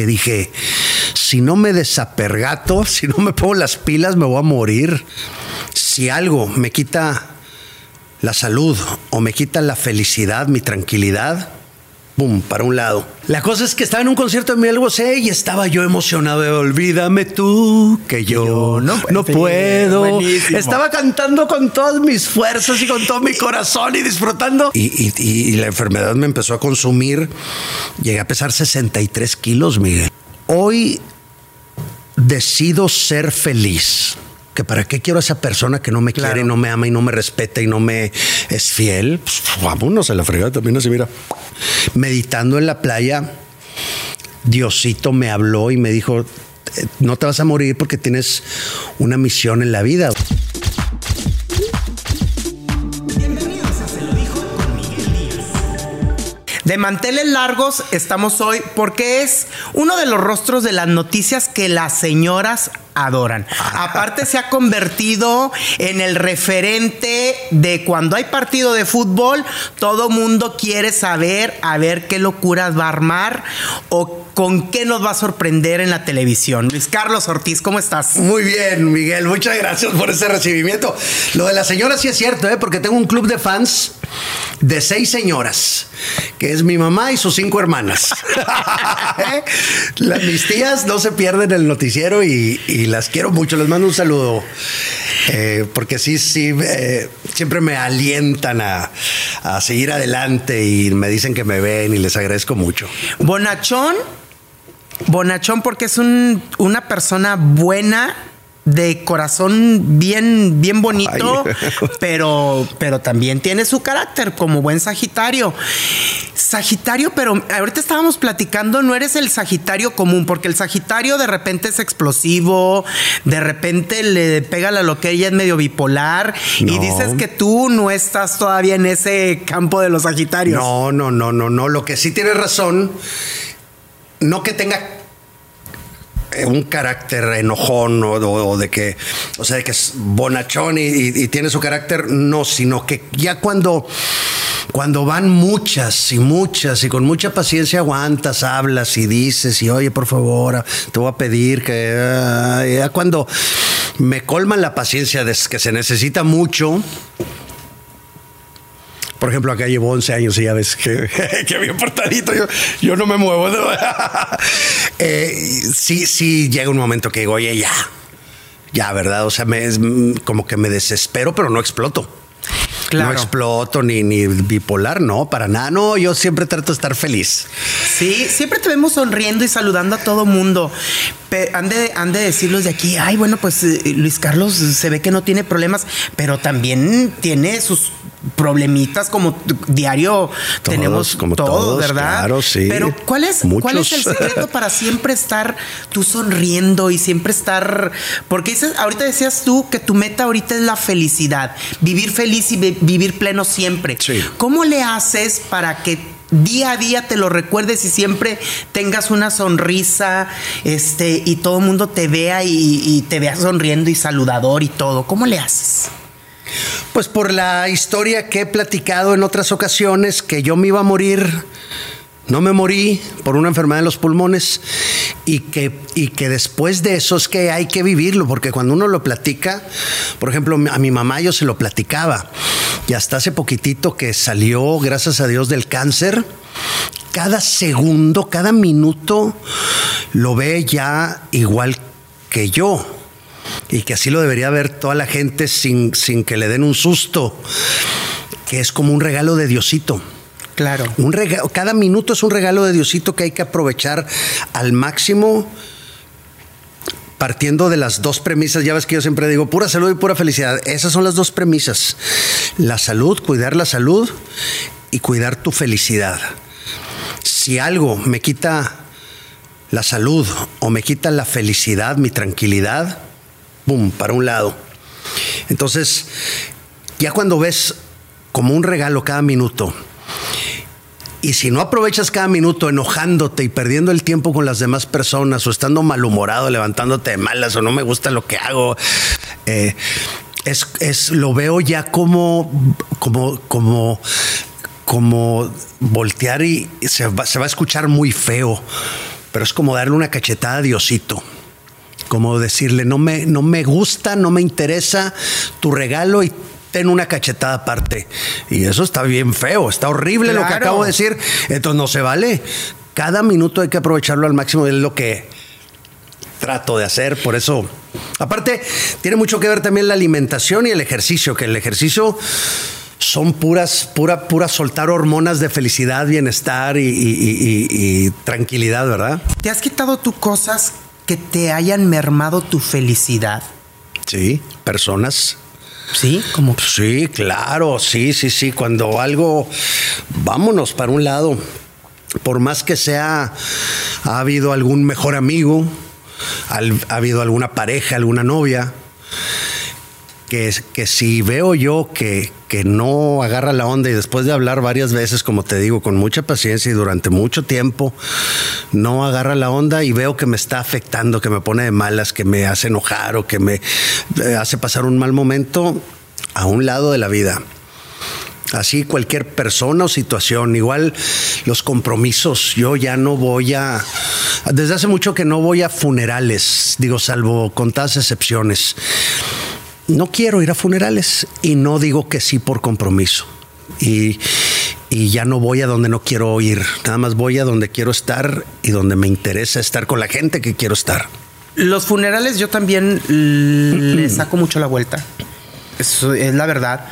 que dije, si no me desapergato, si no me pongo las pilas, me voy a morir. Si algo me quita la salud o me quita la felicidad, mi tranquilidad, pum, para un lado. La cosa es que estaba en un concierto de Miguel Bosé y estaba yo emocionado de olvídame tú, que yo, no, no puedo. Estaba cantando con todas mis fuerzas y con todo mi corazón y disfrutando. Y, y la enfermedad me empezó a consumir. Llegué a pesar 63 kilos, Miguel. Hoy decido ser feliz que para qué quiero a esa persona que no me quiere, no me ama y no me respeta y no me es fiel. Pues, vámonos a la fregada también así, mira. Meditando en la playa, Diosito me habló y me dijo, eh, no te vas a morir porque tienes una misión en la vida. De manteles largos estamos hoy porque es uno de los rostros de las noticias que las señoras adoran. Aparte se ha convertido en el referente de cuando hay partido de fútbol, todo mundo quiere saber a ver qué locuras va a armar o con qué nos va a sorprender en la televisión. Luis Carlos Ortiz, ¿cómo estás? Muy bien, Miguel, muchas gracias por ese recibimiento. Lo de la señora sí es cierto, ¿eh? porque tengo un club de fans de seis señoras, que es mi mamá y sus cinco hermanas. ¿Eh? mis tías no se pierden el noticiero y las quiero mucho, les mando un saludo. Eh, porque sí, sí, eh, siempre me alientan a, seguir adelante y me dicen que me ven y les agradezco mucho. Bonachón, Bonachón porque es una persona buena, de corazón bien, bien bonito, pero, pero también tiene su carácter como buen Sagitario. Sagitario, pero ahorita estábamos platicando, no eres el Sagitario común, porque el Sagitario de repente es explosivo, de repente le pega la loquería, es medio bipolar, y dices que tú no estás todavía en ese campo de los Sagitarios. No, no, no, no, no. Lo que sí tienes razón, no que tenga un carácter enojón o, de que, o sea, de que es bonachón y, tiene su carácter, no, sino que ya cuando, cuando van muchas y muchas y con mucha paciencia aguantas, hablas y dices y oye, por favor, te voy a pedir que ah, ya cuando me colman la paciencia de que se necesita mucho, por ejemplo, acá llevo 11 años y ya ves que, que bien portadito, yo, yo no me muevo. Eh, sí, sí, llega un momento que digo, oye, ya, ya, ¿verdad? O sea, me, como que me desespero, pero no exploto. No exploto ni, ni bipolar, no, para nada. No, yo siempre trato de estar feliz. Sí, siempre te vemos sonriendo y saludando a todo mundo. han, de, han de decirlos de aquí, ay, bueno, pues eh, Luis Carlos se ve que no tiene problemas, pero también tiene sus problemitas como diario tenemos como todo, ¿verdad? Claro, sí. Pero ¿cuál es, ¿cuál es el secreto para siempre estar tú sonriendo y siempre estar? Porque dices, ahorita decías tú que tu meta ahorita es la felicidad, vivir feliz y vivir pleno siempre. ¿Cómo le haces para que día a día te lo recuerdes y siempre tengas una sonrisa este, y todo el mundo te vea y, y te vea sonriendo y saludador y todo? ¿Cómo le haces? Pues por la historia que he platicado en otras ocasiones, que yo me iba a morir, no me morí por una enfermedad en los pulmones y que, y que después de eso es que hay que vivirlo, porque cuando uno lo platica, por ejemplo, a mi mamá yo se lo platicaba y hasta hace poquitito que salió, gracias a Dios, del cáncer, cada segundo, cada minuto lo ve ya igual que yo y que así lo debería ver toda la gente sin, sin que le den un susto, que es como un regalo de Diosito. Claro. Un regalo, cada minuto es un regalo de Diosito que hay que aprovechar al máximo partiendo de las dos premisas, ya ves que yo siempre digo, pura salud y pura felicidad. Esas son las dos premisas. La salud, cuidar la salud y cuidar tu felicidad. Si algo me quita la salud o me quita la felicidad, mi tranquilidad, ¡pum!, para un lado. Entonces, ya cuando ves como un regalo cada minuto, y si no aprovechas cada minuto enojándote y perdiendo el tiempo con las demás personas o estando malhumorado, levantándote de malas o no me gusta lo que hago, eh, es, lo veo ya como, como, como, como voltear y se va, se va a escuchar muy feo pero es como darle una cachetada a Diosito. Como decirle, no me, no me gusta, no me interesa tu regalo y ten una cachetada aparte. Y eso está bien feo, está horrible lo que acabo de decir. Entonces no se vale. Cada minuto hay que aprovecharlo al máximo, es lo que trato de hacer. Por eso, aparte, tiene mucho que ver también la alimentación y el ejercicio, que el ejercicio son puras, pura, pura soltar hormonas de felicidad, bienestar y, y- y- y- y tranquilidad, ¿verdad? ¿Te has quitado tú cosas que te hayan mermado tu felicidad? Sí, personas. Sí, como Sí, claro, sí, sí, sí. Cuando algo, vámonos para un lado. Por más que sea, ha habido algún mejor amigo, ha habido alguna pareja, alguna novia, que, que si veo yo que, que no agarra la onda y después de hablar varias veces, como te digo, con mucha paciencia y durante mucho tiempo, no agarra la onda y veo que me está afectando, que me pone de malas, que me hace enojar o que me eh, hace pasar un mal momento a un lado de la vida. Así cualquier persona o situación, igual los compromisos, yo ya no voy a, desde hace mucho que no voy a funerales, digo, salvo contadas excepciones. No quiero ir a funerales y no digo que sí por compromiso. Y, y ya no voy a donde no quiero ir, nada más voy a donde quiero estar y donde me interesa estar con la gente que quiero estar. Los funerales yo también le saco mucho la vuelta. Eso es la verdad.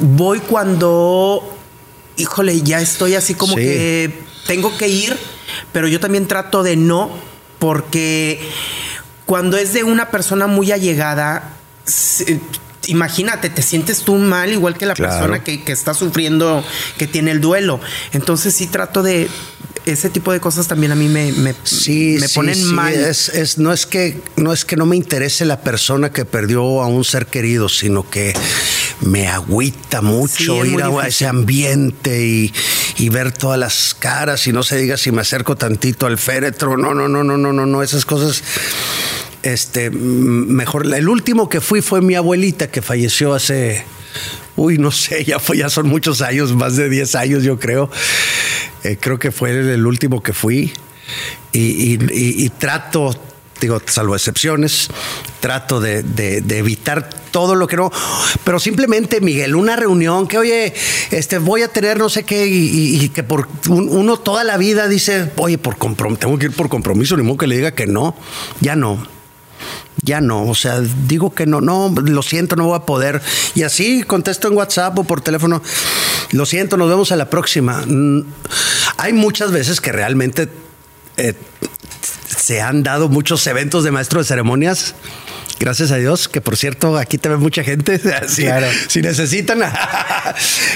Voy cuando, híjole, ya estoy así como Sí. que tengo que ir, pero yo también trato de no, porque cuando es de una persona muy allegada, se- imagínate, te sientes tú mal, igual que la Claro. persona que, que está sufriendo, que tiene el duelo. Entonces sí trato de... Ese tipo de cosas también a mí me, me, Sí, me sí, ponen sí, mal. Es, es- no, es que, no es que no me interese la persona que perdió a un ser querido, sino que me agüita mucho ir a difícil. ese ambiente y, y ver todas las caras y no se diga si me acerco tantito al féretro. No, no, no, no, no, no, no, esas cosas. Este, mejor. El último que fui fue mi abuelita que falleció hace. Uy, no sé, ya fue, ya son muchos años, más de 10 años, yo creo. Eh, creo que fue el último que fui. Y, y- y- y trato, digo, salvo excepciones, trato de, evitar todo lo que no. Pero simplemente, Miguel, una reunión que, oye, este, voy a tener no sé qué, y, y- y que por un- uno toda la vida dice, oye, por comprom- tengo que ir por compromiso, ni modo que le diga que no. Ya no. Ya no, o sea, digo que no, no, lo siento, no voy a poder. Y así contesto en WhatsApp o por teléfono, lo siento, nos vemos a la próxima. Mm, Hay muchas veces que realmente eh, se han dado muchos eventos de maestro de ceremonias. Gracias a Dios, que por cierto, aquí te ve mucha gente. Si, Claro. si necesitan.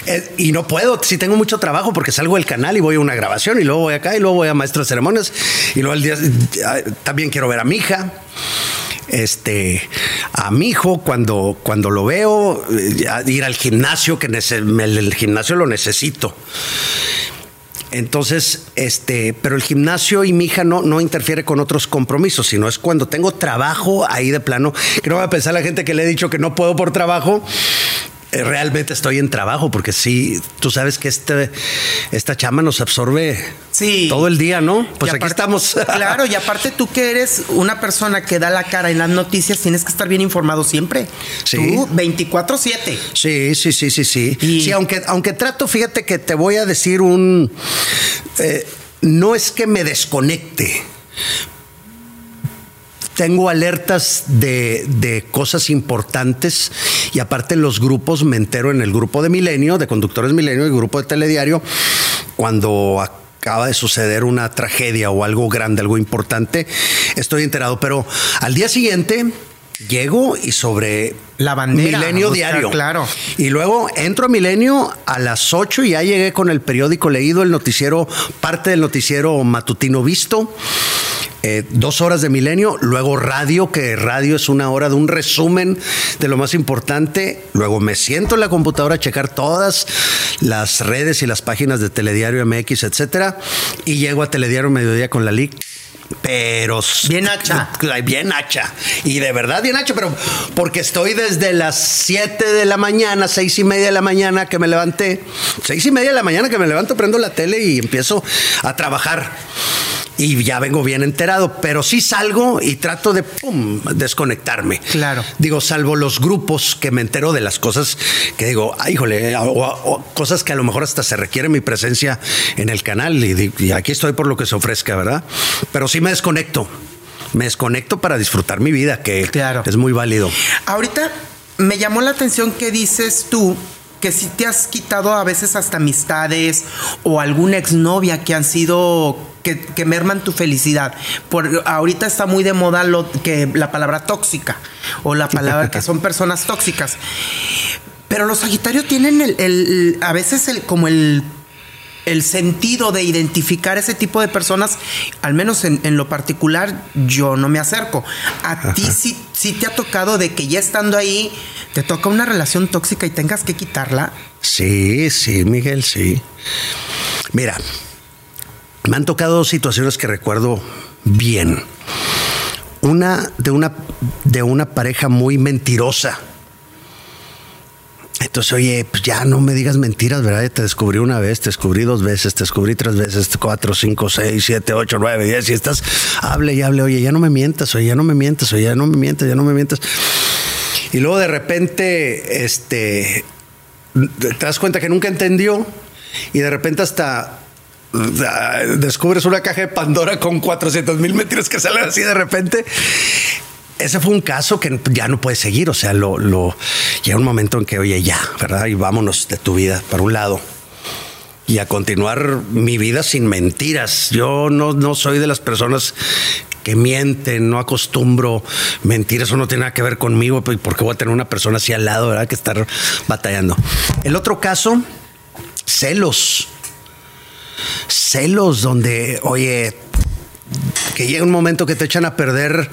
Eh, y no puedo, si tengo mucho trabajo porque salgo del canal y voy a una grabación y luego voy acá y luego voy a maestro de ceremonias y luego al día también quiero ver a mi hija este a mi hijo cuando cuando lo veo eh, ir al gimnasio que el gimnasio lo necesito entonces, este, pero el gimnasio y mi hija no, no interfiere con otros compromisos, sino es cuando tengo trabajo ahí de plano, que no va a pensar la gente que le he dicho que no puedo por trabajo. Eh, Realmente estoy en trabajo porque sí, tú sabes que este, esta chama nos absorbe Sí. todo el día, ¿no? Pues Y aquí aparte- estamos. Claro, y aparte tú que eres una persona que da la cara en las noticias, tienes que estar bien informado siempre. Sí. Tú 24/7. Sí, sí, sí, sí, sí. Y- Sí, aunque, aunque trato, fíjate que te voy a decir un. eh, no es que me desconecte. Tengo alertas de, de cosas importantes y aparte los grupos, me entero en el grupo de Milenio, de conductores Milenio, el grupo de Telediario, cuando acaba de suceder una tragedia o algo grande, algo importante, estoy enterado. Pero al día siguiente llego y sobre La bandera, Milenio buscar, Diario. claro. Y luego entro a Milenio a las 8 y ya llegué con el periódico leído, el noticiero, parte del noticiero matutino visto. Eh, dos horas de milenio, luego radio, que radio es una hora de un resumen de lo más importante. Luego me siento en la computadora a checar todas las redes y las páginas de Telediario MX, etcétera. Y llego a Telediario Mediodía con la LIC. Pero Bien hacha. bien hacha. Y de verdad bien hacha, pero porque estoy desde las 7 de la mañana, seis y media de la mañana que me levanté. Seis y media de la mañana que me levanto, prendo la tele y empiezo a trabajar. Y ya vengo bien enterado, pero sí salgo y trato de pum, desconectarme. Claro. Digo, salvo los grupos que me entero de las cosas que digo, ay, híjole, o, o cosas que a lo mejor hasta se requiere mi presencia en el canal y, y aquí estoy por lo que se ofrezca, ¿verdad? Pero sí me desconecto. Me desconecto para disfrutar mi vida, que Claro. es muy válido. Ahorita me llamó la atención que dices tú que si te has quitado a veces hasta amistades o alguna exnovia que han sido que, que merman tu felicidad. Por ahorita está muy de moda lo que la palabra tóxica o la palabra que son personas tóxicas. Pero los Sagitarios tienen el, el- a veces el, como el el sentido de identificar ese tipo de personas, al menos en, en lo particular, yo no me acerco. A ti sí, sí te ha tocado de que ya estando ahí, te toca una relación tóxica y tengas que quitarla. Sí, sí, Miguel, sí. Mira, me han tocado dos situaciones que recuerdo bien. Una de una de una pareja muy mentirosa. Entonces, oye, pues ya no me digas mentiras, ¿verdad? Te descubrí una vez, te descubrí dos veces, te descubrí tres veces, cuatro, cinco, seis, siete, ocho, nueve, diez, y estás, hable y hable, oye, ya no me mientas, oye, ya no me mientas, oye, ya no me mientas, ya no me mientas. Y luego de repente, este, te das cuenta que nunca entendió y de repente hasta descubres una caja de Pandora con 400 mil mentiras que salen así de repente. Ese fue un caso que ya no puede seguir, o sea, lo, lo llega un momento en que, oye, ya, ¿verdad? Y vámonos de tu vida para un lado y a continuar mi vida sin mentiras. Yo no, no soy de las personas que mienten, no acostumbro mentir, eso no tiene nada que ver conmigo, pues, porque voy a tener una persona así al lado, ¿verdad? Que estar batallando. El otro caso, celos. Celos donde, oye, que llega un momento que te echan a perder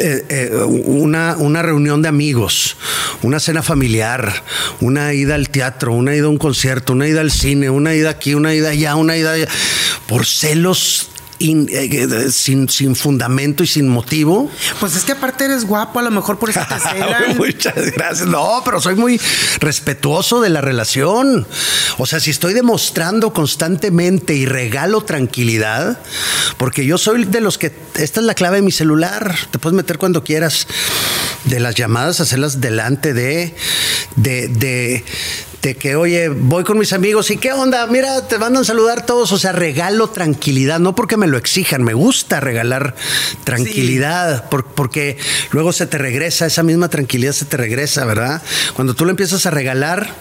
eh, eh, una, una reunión de amigos, una cena familiar, una ida al teatro, una ida a un concierto, una ida al cine, una ida aquí, una ida allá, una ida allá, por celos in- eh, sin, sin fundamento y sin motivo. Pues es que aparte eres guapo, a lo mejor por eso te celan. Muchas gracias. No, pero soy muy respetuoso de la relación. O sea, si estoy demostrando constantemente y regalo tranquilidad, porque yo soy de los que esta es la clave de mi celular. Te puedes meter cuando quieras. De las llamadas, hacerlas delante de, de, de, de que, oye, voy con mis amigos y qué onda, mira, te mandan saludar todos. O sea, regalo tranquilidad, no porque me lo exijan, me gusta regalar tranquilidad, por- porque luego se te regresa, esa misma tranquilidad se te regresa, ¿verdad? Cuando tú le empiezas a regalar,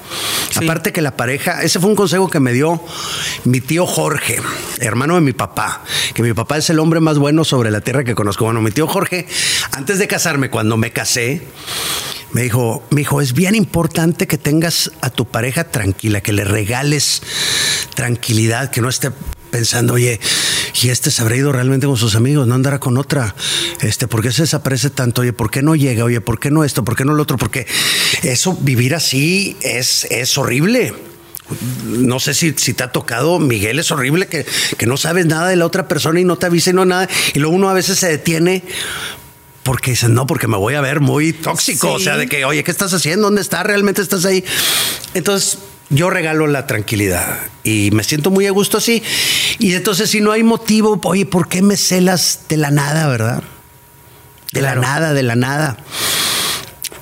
Sí. aparte que la pareja, ese fue un consejo que me dio mi tío Jorge, hermano de mi papá, que mi papá es el hombre más bueno sobre la tierra que conozco. Bueno, mi tío Jorge, antes de casarme, cuando me casé, me dijo, mi hijo, es bien importante que tengas a tu pareja tranquila, que le regales tranquilidad, que no esté pensando, oye, y este se habrá ido realmente con sus amigos, no andará con otra, este, ¿por qué se desaparece tanto? Oye, ¿por qué no llega? Oye, ¿por qué no esto? ¿Por qué no lo otro? Porque eso, vivir así es, es horrible. No sé si, si te ha tocado, Miguel, es horrible que, que no sabes nada de la otra persona y no te avisa y no nada. Y luego uno a veces se detiene porque dicen, no, porque me voy a ver muy tóxico. Sí. O sea, de que, oye, ¿qué estás haciendo? ¿Dónde estás? ¿Realmente estás ahí? Entonces, yo regalo la tranquilidad y me siento muy a gusto así. Y entonces, si no hay motivo, oye, ¿por qué me celas de la nada, verdad? De Claro. la nada, de la nada.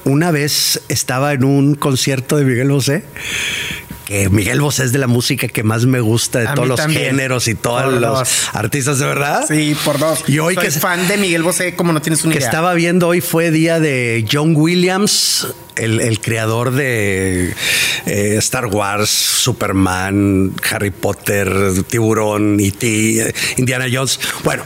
Una vez estaba en un concierto de Miguel Bosé. Que Miguel Bosé es de la música que más me gusta, de A todos los también. géneros y todos Por los dos. artistas, de verdad. Sí, por dos. Y hoy Soy que fan de Miguel Bosé, como no tienes una que idea. estaba viendo hoy fue día de John Williams, el, el creador de eh, Star Wars, Superman, Harry Potter, Tiburón, E.T., Indiana Jones. Bueno.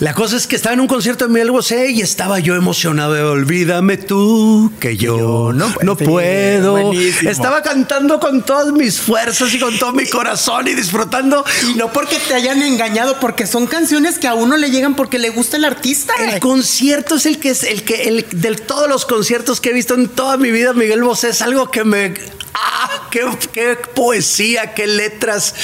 La cosa es que estaba en un concierto de Miguel Bosé y estaba yo emocionado de olvídame tú, que yo, no no, puedo". Buenísimo. Estaba cantando con todas mis fuerzas y con todo mi corazón y disfrutando Y no porque te hayan engañado, porque son canciones que a uno le llegan porque le gusta el artista. El concierto es el que es el que el de todos los conciertos que he visto en toda mi vida, Miguel Bosé, es algo que me ¡Ah! Qué, qué poesía, qué letras,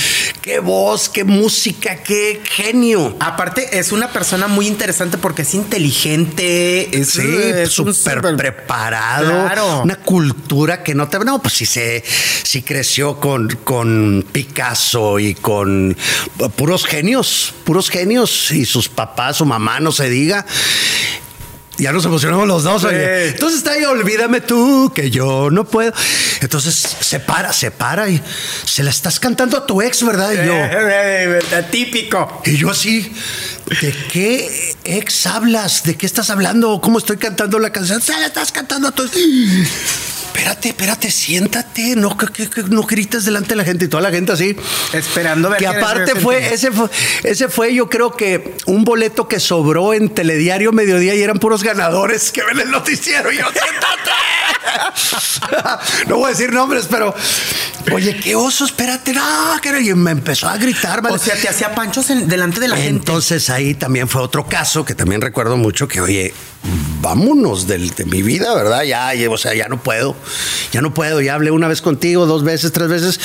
qué voz, qué música, qué genio! Aparte, es una persona muy interesante porque es inteligente, es Sí, es un súper súper- preparado. Claro. Una cultura que no te. No, pues sí, se, sí creció con, con Picasso y con puros genios, puros genios. Y sus papás, su mamá, no se diga. Ya nos emocionamos los dos, Sí. oye. Entonces está ahí, olvídame tú, que yo no puedo. Entonces se para, se para y se la estás cantando a tu ex, ¿verdad? Y yo. Eh, eh, típico. Y yo así, ¿de qué ex hablas? ¿De qué estás hablando? ¿Cómo estoy cantando la canción? Se la estás cantando a tu... Espérate, espérate, siéntate, no, que, no grites delante de la gente y toda la gente así. Esperando ver Que aparte fue ese, fue, ese fue, yo creo que un boleto que sobró en Telediario Mediodía y eran puros ganadores que ven el noticiero. Y yo, siéntate. no voy a decir nombres, pero, oye, qué oso, espérate, no, que. Y me empezó a gritar. O sea, te hacía panchos en- delante de la gente. Entonces ahí también fue otro caso que también recuerdo mucho que, oye, vámonos del- de mi vida, ¿verdad? Ya, ya, o sea, ya no puedo, ya no puedo, ya hablé una vez contigo, dos veces, tres veces,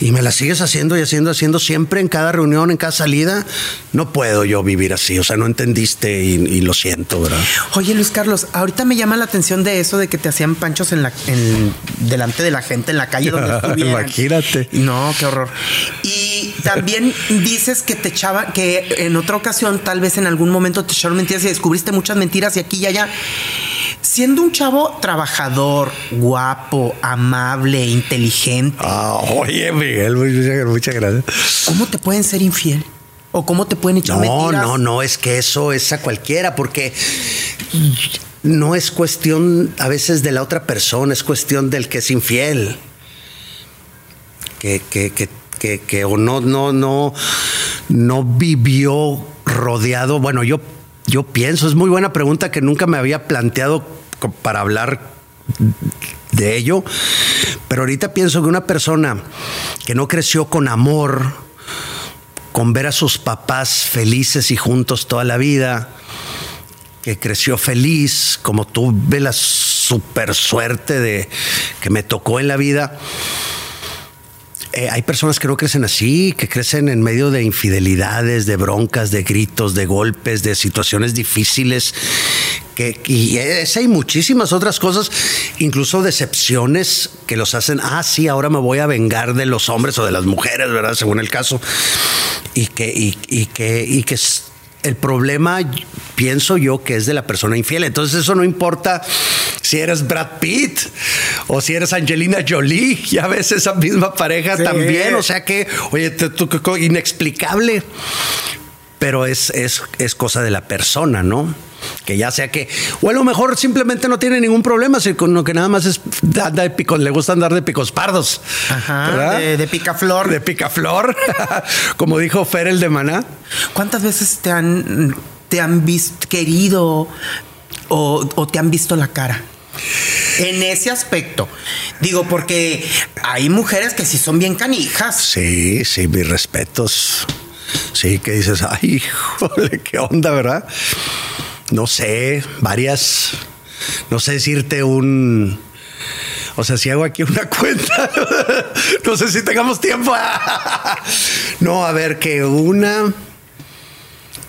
y me la sigues haciendo y haciendo, haciendo siempre en cada reunión, en cada salida. No puedo yo vivir así, o sea, no entendiste y, y lo siento, ¿verdad? Oye, Luis Carlos, ahorita me llama la atención de eso de que te hacían panchos en la, en- delante de la gente en la calle donde estuvieran. Imagínate. No, qué horror. Y también dices que te echaban, que en otra ocasión, tal vez en algún momento te echaron mentiras y descubriste muchas mentiras y aquí y allá. Siendo un chavo trabajador, guapo, amable, inteligente, Ah, oye, Miguel, muchas, gracias. ¿cómo te pueden ser infiel? ¿O cómo te pueden echar No, mentiras? no, no, es que eso es a cualquiera, porque no es cuestión a veces de la otra persona, es cuestión del que es infiel. Que, que, que, que, que o no, no, no, no vivió rodeado. Bueno, yo, yo pienso, es muy buena pregunta que nunca me había planteado para hablar de ello. Pero ahorita pienso que una persona que no creció con amor, con ver a sus papás felices y juntos toda la vida, que creció feliz, como tuve la super suerte de que me tocó en la vida. Eh, hay personas que no crecen así, que crecen en medio de infidelidades, de broncas, de gritos, de golpes, de situaciones difíciles. Que, y esa y muchísimas otras cosas, incluso decepciones que los hacen, ah, sí, ahora me voy a vengar de los hombres o de las mujeres, ¿verdad? Según el caso. Y que, y, y que, y que el problema, pienso yo, que es de la persona infiel. Entonces eso no importa si eres Brad Pitt o si eres Angelina Jolie, ya ves esa misma pareja Sí. también. O sea que, oye, inexplicable. Pero es, es, es cosa de la persona, ¿no? Que ya sea que, o a lo mejor simplemente no tiene ningún problema, sino que nada más es, anda de picos, le gusta andar de picos pardos. Ajá, de, de picaflor. De picaflor, como dijo Fer el de Maná. ¿Cuántas veces te han, te han visto querido o, o te han visto la cara? En ese aspecto. Digo, porque hay mujeres que sí son bien canijas. Sí, sí, mis respetos. Sí, que dices, ay, híjole, qué onda, ¿verdad? No sé, varias. No sé decirte un. O sea, si hago aquí una cuenta, no sé si tengamos tiempo. No, a ver, que una,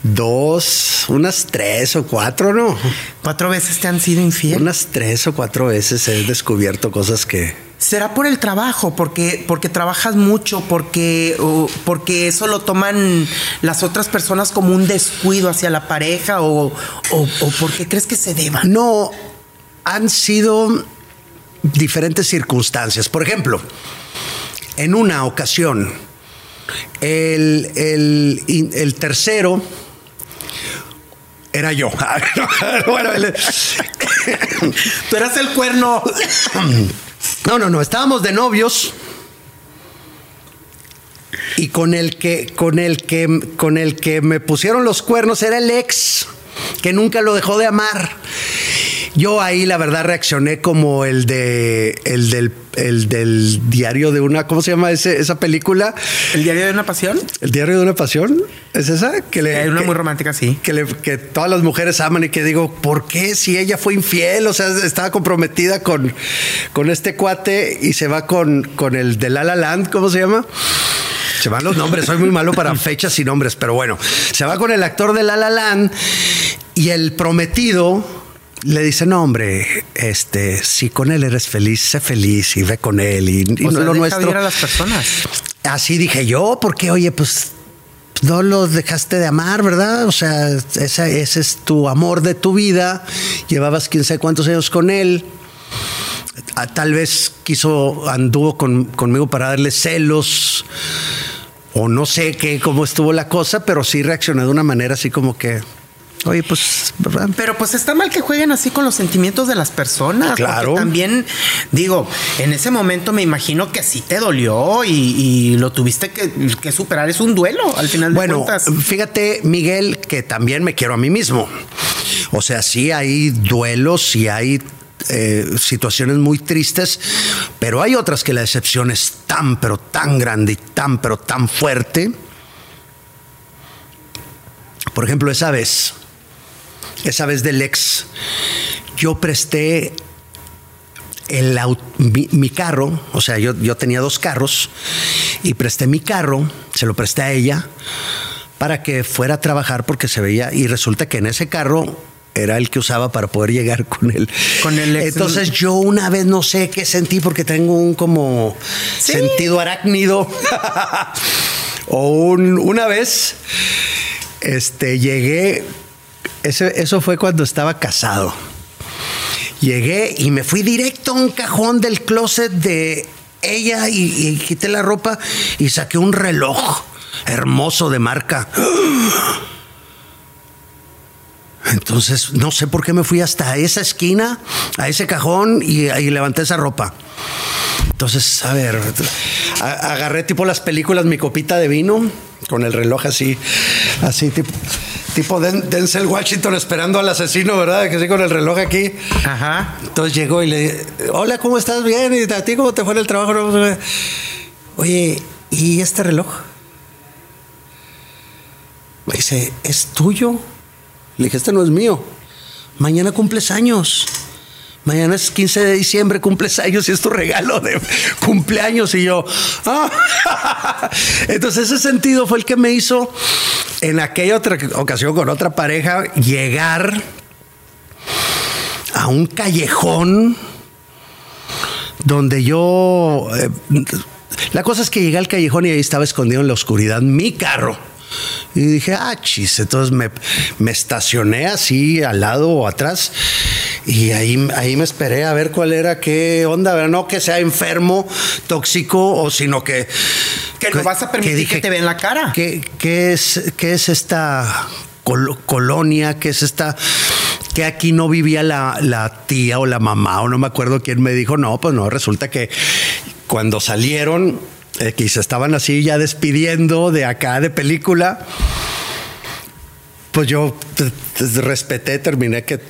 dos, unas tres o cuatro, ¿no? Cuatro veces te han sido infiel. Unas tres o cuatro veces he descubierto cosas que, ¿Será por el trabajo? Porque, porque trabajas mucho, porque, o porque eso lo toman las otras personas como un descuido hacia la pareja o, o, o por qué crees que se deba? No, han sido diferentes circunstancias. Por ejemplo, en una ocasión, el, el- el tercero era yo. bueno, Tú eras el cuerno. No, no, no, estábamos de novios. Y con el que, con el que, con el que me pusieron los cuernos era el ex, que nunca lo dejó de amar. Yo ahí la verdad reaccioné como el de el del, el del diario de una, ¿cómo se llama ese, esa película? ¿El diario de una pasión? El diario de una pasión. ¿Es esa? Que le, Es una que- muy romántica, sí. que, le- que todas las mujeres aman y que digo, ¿por qué si ella fue infiel? O sea, estaba comprometida con, con este cuate y se va con, con el de La La Land, ¿cómo se llama? Se van los nombres, soy muy malo para fechas y nombres, pero bueno, se va con el actor de La La Land y el prometido le dice, no hombre, este, si con él eres feliz, sé feliz y ve con él y, y O no sea, lo deja nuestro. vivir a las personas. Así dije yo, porque oye, pues no lo dejaste de amar, ¿verdad? O sea, esa- ese es tu amor de tu vida. Llevabas quién sabe cuántos años con él. Ah, Tal vez quiso, anduvo con- conmigo para darle celos. O no sé qué, cómo estuvo la cosa, pero sí reaccioné de una manera así como que, oye, pues, ¿verdad? Pero pues está mal que jueguen así con los sentimientos de las personas. Claro. También, digo, en ese momento me imagino que sí te dolió y, y lo tuviste que, que superar. Es un duelo al final de Bueno, cuentas. fíjate, Miguel, que también me quiero a mí mismo. O sea, sí hay duelos, sí hay eh, situaciones muy tristes, pero hay otras que la decepción es tan, pero tan grande y tan, pero tan fuerte. Por ejemplo, esa vez, esa vez del ex, yo presté el au- mi, mi carro, o sea, yo, yo tenía dos carros y presté mi carro, se lo presté a ella para que fuera a trabajar porque se veía y resulta que en ese carro era el que usaba para poder llegar con él. Con el ex- Entonces yo una vez no sé qué sentí porque tengo un como Sí. sentido arácnido. o un- una vez este llegué ese- eso fue cuando estaba casado. Llegué y me fui directo a un cajón del closet de ella y, quité la ropa y saqué un reloj hermoso de marca. Entonces, no sé por qué me fui hasta esa esquina, a ese cajón y levanté esa ropa. Entonces, a ver, agarré tipo las películas, mi copita de vino, con el reloj así, así tipo, tipo Den- Denzel Washington esperando al asesino, ¿verdad? Que sí, con el reloj aquí. Ajá. Entonces llegó y le hola, ¿cómo estás? Bien, ¿y a ti cómo te fue en el trabajo? No, Oye, ¿y este reloj? Me dice, ¿es tuyo? Le dije, este no es mío. Mañana cumples años. Mañana es 15 de diciembre, cumples años y es tu regalo de cumpleaños. Y yo, ah. Entonces ese sentido fue el que me hizo en aquella otra ocasión con otra pareja llegar a un callejón donde yo... eh, la cosa es que llegué al callejón y ahí estaba escondido en la oscuridad mi carro. Y dije, ah, chis. Entonces me, me estacioné así al lado o atrás y ahí, ahí me esperé a ver cuál era, qué onda, ¿verdad? no que sea enfermo, tóxico, o sino que... Que no vas a permitir que te vean la cara. ¿Qué, qué es, qué es esta col- colonia? ¿Qué es esta...? Que aquí no vivía la, la tía o la mamá, o no me acuerdo quién me dijo, no, pues no, resulta que cuando salieron, eh, que se estaban así ya despidiendo de acá de película, pues yo respeté, terminé que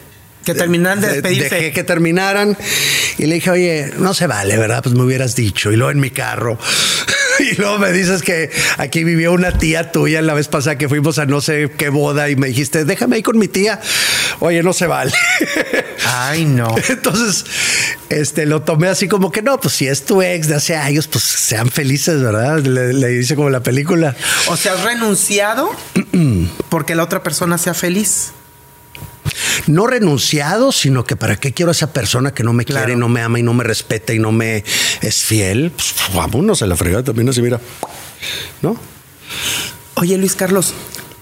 Que terminaran de de- despedirse. Dejé que terminaran y le dije, oye, no se vale, ¿verdad? Pues me hubieras dicho. Y luego en mi carro. Y luego me dices que aquí vivía una tía tuya la vez pasada que fuimos a no sé qué boda y me dijiste, déjame ahí con mi tía. Oye, no se vale. Ay, no. Entonces, este, lo tomé así como que no, pues si es tu ex de hace años, pues sean felices, ¿verdad? Le, le dice como la película. O sea, has renunciado porque la otra persona sea feliz. No renunciado, sino que para qué quiero a esa persona que no me Claro. quiere, no me ama y no me respeta y no me es fiel. Pues, vámonos a la fregada también así, mira. ¿No? Oye, Luis Carlos,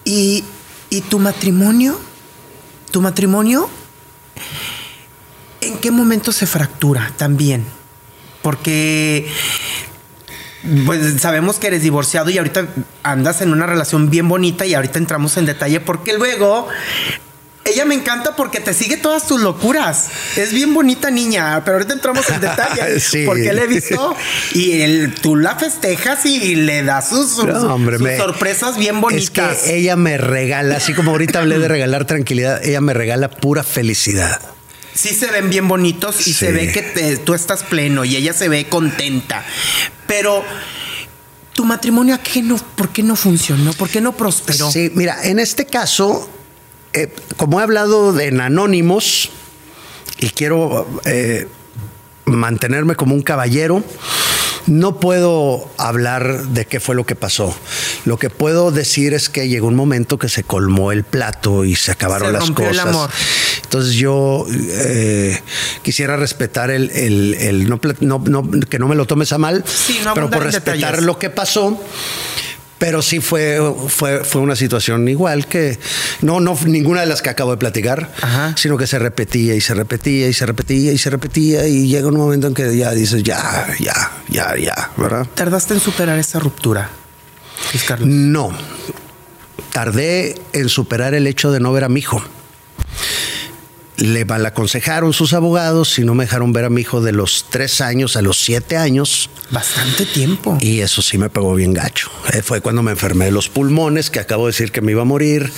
¿y, y tu matrimonio? ¿Tu matrimonio? ¿En qué momento se fractura también? Porque pues sabemos que eres divorciado y ahorita andas en una relación bien bonita y ahorita entramos en detalle porque luego ella me encanta porque te sigue todas tus locuras. Es bien bonita niña, pero ahorita entramos en detalle Sí. porque le he visto y el- tú la festejas y le das sus, sus- No, hombre, sus me- sorpresas bien bonitas. Es que ella me regala, así como ahorita hablé de regalar tranquilidad, ella me regala pura felicidad. sí se ven bien bonitos y se ve que tú estás pleno y ella se ve contenta. Pero tu matrimonio, ¿a qué no, ¿por qué no funcionó? ¿Por qué no prosperó? Sí, mira, en este caso, eh, como he hablado de en anónimos y quiero eh, mantenerme como un caballero, no puedo hablar de qué fue lo que pasó. Lo que puedo decir es que llegó un momento que se colmó el plato y se acabaron las cosas. El amor. Entonces yo eh, quisiera respetar el, que no me lo tomes a mal, pero por respetar lo que pasó pero sí fue, fue, fue una situación igual que no, no ninguna de las que acabo de platicar, sino que se repetía y se repetía y se repetía y se repetía y llega un momento en que ya dices ya, ya, ya, ya, ¿verdad? ¿Tardaste en superar esa ruptura, Carlos? No. Tardé en superar el hecho de no ver a mi hijo le malaconsejaron sus abogados y no me dejaron ver a mi hijo de los tres años a los siete años. Bastante tiempo. Y eso sí me pegó bien gacho. Eh, fue cuando me enfermé de los pulmones, que acabo de decir que me iba a morir.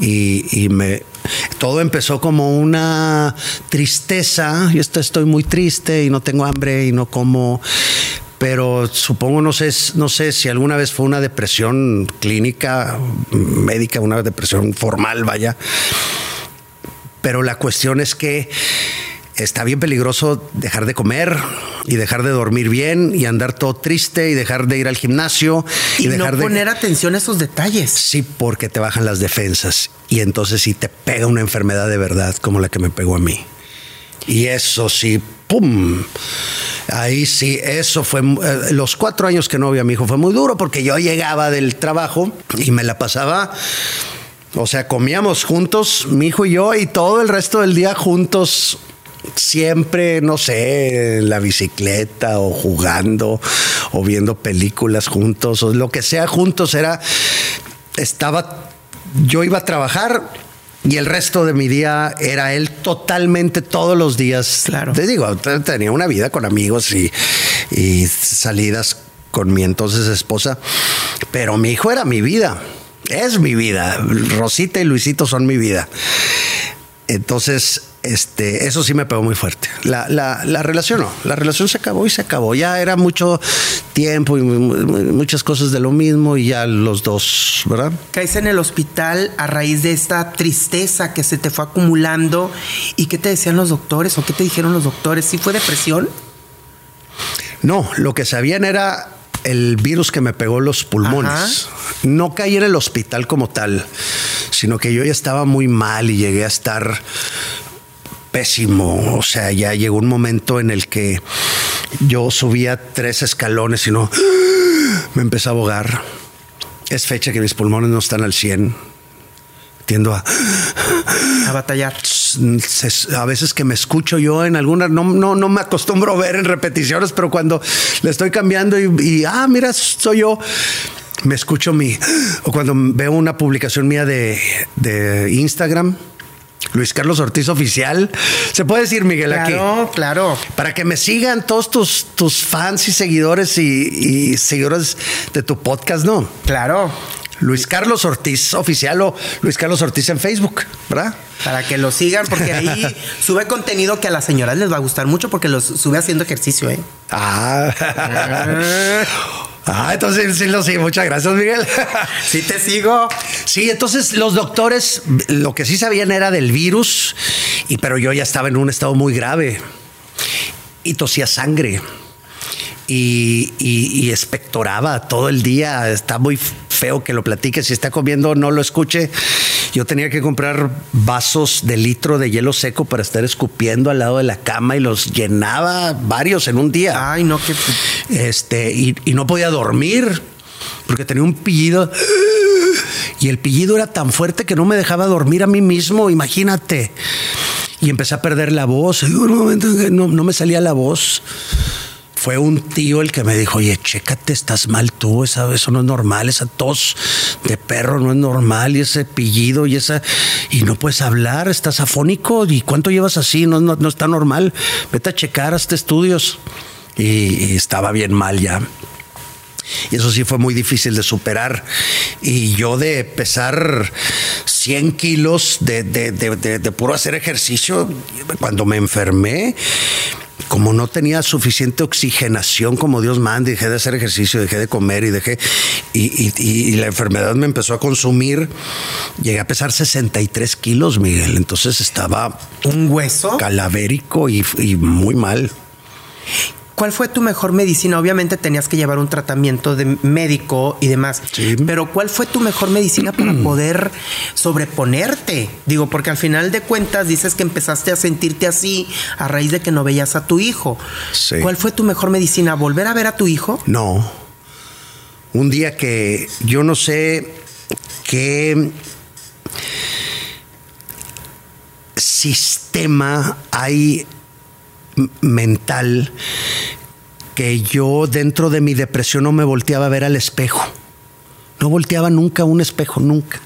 Y, me. Todo empezó como una tristeza. Yo estoy muy triste y no tengo hambre y no como pero supongo, no sé, no sé si alguna vez fue una depresión clínica, médica, una depresión formal, vaya, pero la cuestión es que está bien peligroso dejar de comer y dejar de dormir bien y andar todo triste y dejar de ir al gimnasio y, dejar no poner atención a esos detalles. Sí, porque te bajan las defensas y entonces sí te pega una enfermedad de verdad como la que me pegó a mí. Y eso sí, ¡pum! Ahí sí, eso fue. Eh, los cuatro años que no vi a mi hijo fue muy duro porque yo llegaba del trabajo y me la pasaba o sea, comíamos juntos, mi hijo y yo, y todo el resto del día juntos siempre, no sé, en la bicicleta o jugando o viendo películas juntos o lo que sea juntos era, estaba, yo iba a trabajar y el resto de mi día era él totalmente todos los días. Claro. Te digo, tenía una vida con amigos y, y salidas con mi entonces esposa, pero mi hijo era mi vida es mi vida. Rosita y Luisito son mi vida. Entonces, este, eso sí me pegó muy fuerte. La, la, relación no, la relación se acabó y se acabó. Ya era mucho tiempo y muchas cosas de lo mismo y ya los dos, ¿verdad? Caes en el hospital a raíz de esta tristeza que se te fue acumulando y qué te decían los doctores o qué te dijeron los doctores. ¿Sí fue depresión? No, lo que sabían era el virus que me pegó los pulmones. No caí en el hospital como tal, sino que yo ya estaba muy mal y llegué a estar pésimo. O sea, ya llegó un momento en el que yo subía tres escalones y no me empecé a ahogar. Es fecha que mis pulmones no están al 100 tiendo a, a batallar. A veces que me escucho yo en alguna, no, no, no me acostumbro a ver en repeticiones, pero cuando le estoy cambiando y, ah, mira, soy yo, me escucho mi, o cuando veo una publicación mía de, de Instagram, Luis Carlos Ortiz Oficial. ¿Se puede decir, Miguel, aquí? Claro, claro. Para que me sigan todos tus, tus fans y seguidores y, y seguidores de tu podcast, ¿no? Claro. Luis Carlos Ortiz oficial o Luis Carlos Ortiz en Facebook, ¿verdad? Para que lo sigan, porque ahí sube contenido que a las señoras les va a gustar mucho porque los sube haciendo ejercicio, ¿eh? Ah. Ah, entonces sí lo sigo. Muchas gracias, Miguel. Sí te sigo. Sí, entonces los doctores lo que sí sabían era del virus, y pero yo ya estaba en un estado muy grave y tosía sangre y, y, espectoraba todo el día. Está muy feo que lo platique. Si está comiendo, no lo escuche. Yo tenía que comprar vasos de litro de hielo seco para estar escupiendo al lado de la cama y los llenaba varios en un día. Ay, no, que. Este, y, y no podía dormir porque tenía un pillido. Y el pillido era tan fuerte que no me dejaba dormir a mí mismo, imagínate. Y empecé a perder la voz. Y un momento no, no me salía la voz fue un tío el que me dijo, oye, chécate, estás mal tú, eso no es normal, esa tos de perro no es normal, y ese pillido y esa, y no puedes hablar, estás afónico, ¿y cuánto llevas así? No, no, está normal, vete a checar, hasta estudios. Y, estaba bien mal ya. Y eso sí fue muy difícil de superar. Y yo de pesar 100 kilos de, de, puro hacer ejercicio, cuando me enfermé, como no tenía suficiente oxigenación como Dios manda, dejé de hacer ejercicio, dejé de comer y dejé. Y, la enfermedad me empezó a consumir. Llegué a pesar 63 kilos, Miguel. Entonces estaba. ¿Un hueso? Calavérico y, y muy mal. ¿Cuál fue tu mejor medicina? Obviamente tenías que llevar un tratamiento de médico y demás. Sí. Pero ¿cuál fue tu mejor medicina para poder sobreponerte? Digo, porque al final de cuentas dices que empezaste a sentirte así a raíz de que no veías a tu hijo. Sí. ¿Cuál fue tu mejor medicina? ¿Volver a ver a tu hijo? No. Un día que yo no sé qué sistema hay mental que yo dentro de mi depresión no me volteaba a ver al espejo. No volteaba nunca a un espejo, nunca.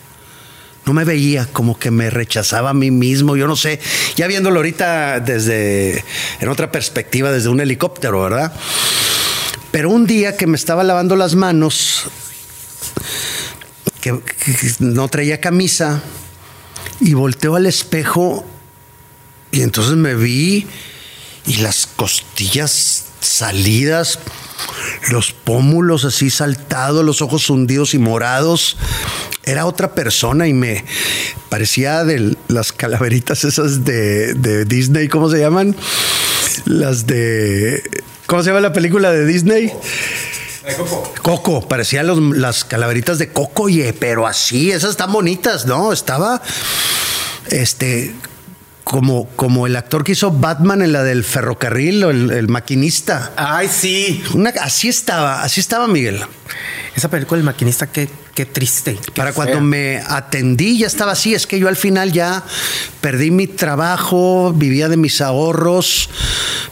No me veía como que me rechazaba a mí mismo, yo no sé, ya viéndolo ahorita desde, en otra perspectiva, desde un helicóptero, ¿verdad? Pero un día que me estaba lavando las manos, que, no traía camisa, y volteo al espejo, y entonces me vi y las costillas salidas, los pómulos así saltados, los ojos hundidos y morados. Era otra persona y me parecía de las calaveritas esas de, Disney, ¿cómo se llaman? Las de... ¿Cómo se llama la película de Disney? Coco. Coco, parecía las calaveritas de Coco, y pero así, esas están bonitas, ¿no? Estaba este como, como el actor que hizo Batman en la del ferrocarril o el, maquinista. Ay, sí. así estaba, así estaba Miguel. Esa película, El maquinista, qué, qué triste. Para cuando me atendí ya estaba así. Es que yo al final ya perdí mi trabajo, vivía de mis ahorros,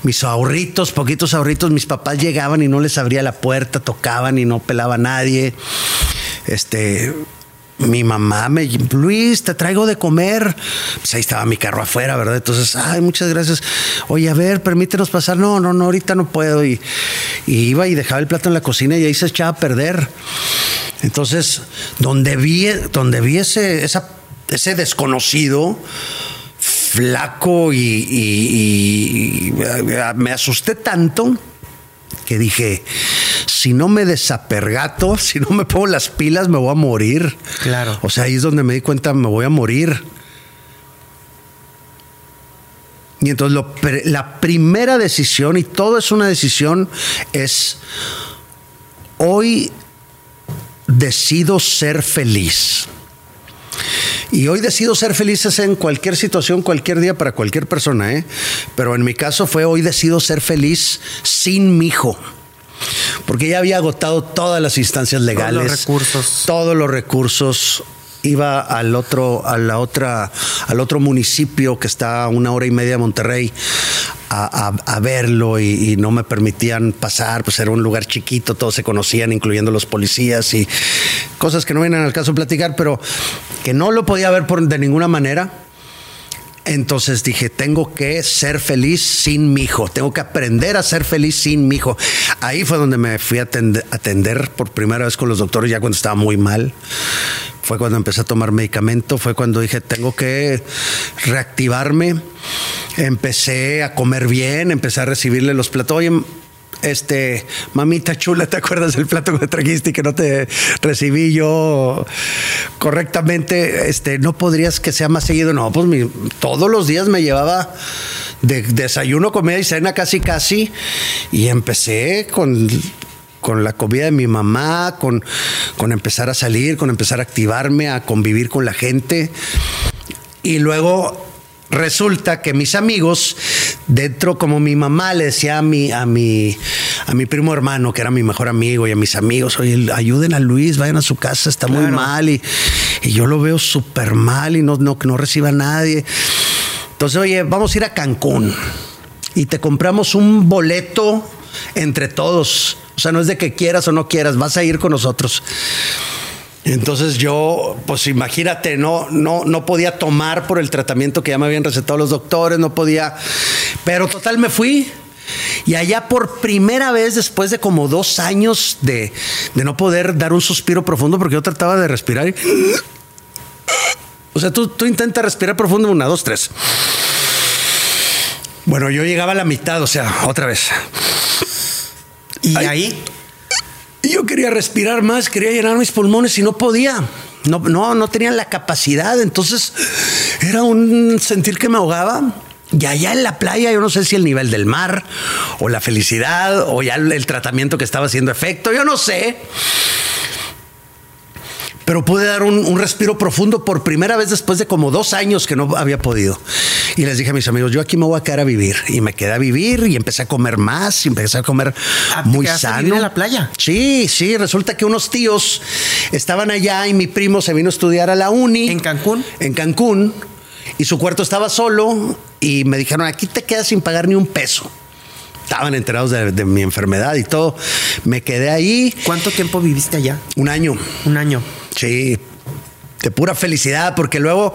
mis ahorritos, poquitos ahorritos. Mis papás llegaban y no les abría la puerta, tocaban y no pelaba a nadie. Este, mi mamá me, Luis, te traigo de comer. Pues ahí estaba mi carro afuera, ¿verdad? Entonces, ay, muchas gracias. Oye, a ver, permítenos pasar. No, no, no, ahorita no puedo. Y, iba y dejaba el plato en la cocina y ahí se echaba a perder. Entonces, donde vi, donde vi ese, desconocido, flaco y me asusté tanto que dije, si no me desapergato, si no me pongo las pilas, me voy a morir. Claro. O sea, ahí es donde me di cuenta, me voy a morir. Y entonces la primera decisión, y todo es una decisión, es hoy decido ser feliz. Y hoy decido ser felices en cualquier situación, cualquier día, para cualquier persona, ¿eh? Pero en mi caso fue hoy decido ser feliz sin mi hijo porque ya había agotado todas las instancias legales. Todos los recursos. Todos los recursos. Iba al otro, a la otra, al otro municipio que está a una hora y media de Monterrey a, verlo y, no me permitían pasar, pues era un lugar chiquito, todos se conocían, incluyendo los policías y cosas que no vienen al caso platicar, pero que no lo podía ver por, de ninguna manera entonces dije, tengo que ser feliz sin mi hijo, tengo que aprender a ser feliz sin mi hijo. Ahí fue donde me fui a atender, por primera vez con los doctores, ya cuando estaba muy mal. Fue cuando empecé a tomar medicamento, fue cuando dije, tengo que reactivarme. Empecé a comer bien, empecé a recibirle los platos este, mamita chula, ¿te acuerdas del plato que trajiste y que no te recibí yo correctamente? Este, no podrías que sea más seguido. No, pues todos los días me llevaba de desayuno, comida y cena casi casi y empecé con con la comida de mi mamá, con, con empezar a salir, con empezar a activarme, a convivir con la gente. Y luego resulta que mis amigos, dentro, como mi mamá le decía a mi, a mi, a mi primo hermano, que era mi mejor amigo, y a mis amigos, oye, ayuden a Luis, vayan a su casa, está muy mal, y, yo lo veo súper mal y no, no, no reciba a nadie. Entonces, oye, vamos a ir a Cancún y te compramos un boleto entre todos. O sea, no es de que quieras o no quieras, vas a ir con nosotros. Entonces yo, pues imagínate, no, no, no podía tomar por el tratamiento que ya me habían recetado los doctores, no podía, pero total me fui. Y allá por primera vez, después de como dos años de, de no poder dar un suspiro profundo, porque yo trataba de respirar y... O sea, tú, tú intentas respirar profundo, una, dos, tres. Bueno, yo llegaba a la mitad, o sea, otra vez. Y ahí. Y yo quería respirar más, quería llenar mis pulmones y no podía. No, no, no tenían la capacidad. Entonces era un sentir que me ahogaba. Y allá en la playa, yo no sé si el nivel del mar, o la felicidad, o ya el, el tratamiento que estaba haciendo efecto, yo no sé pero pude dar un, un, respiro profundo por primera vez después de como dos años que no había podido. Y les dije a mis amigos, yo aquí me voy a quedar a vivir. Y me quedé a vivir y empecé a comer más y empecé a comer Ah, muy ¿te quedaste a sano. en la playa? Sí, sí, resulta que unos tíos estaban allá y mi primo se vino a estudiar a la uni. ¿En Cancún? En Cancún. Y su cuarto estaba solo y me dijeron, aquí te quedas sin pagar ni un peso. Estaban enterados de, de mi enfermedad y todo. Me quedé ahí ¿Cuánto tiempo viviste allá? un año. Un año. Sí, de pura felicidad, porque luego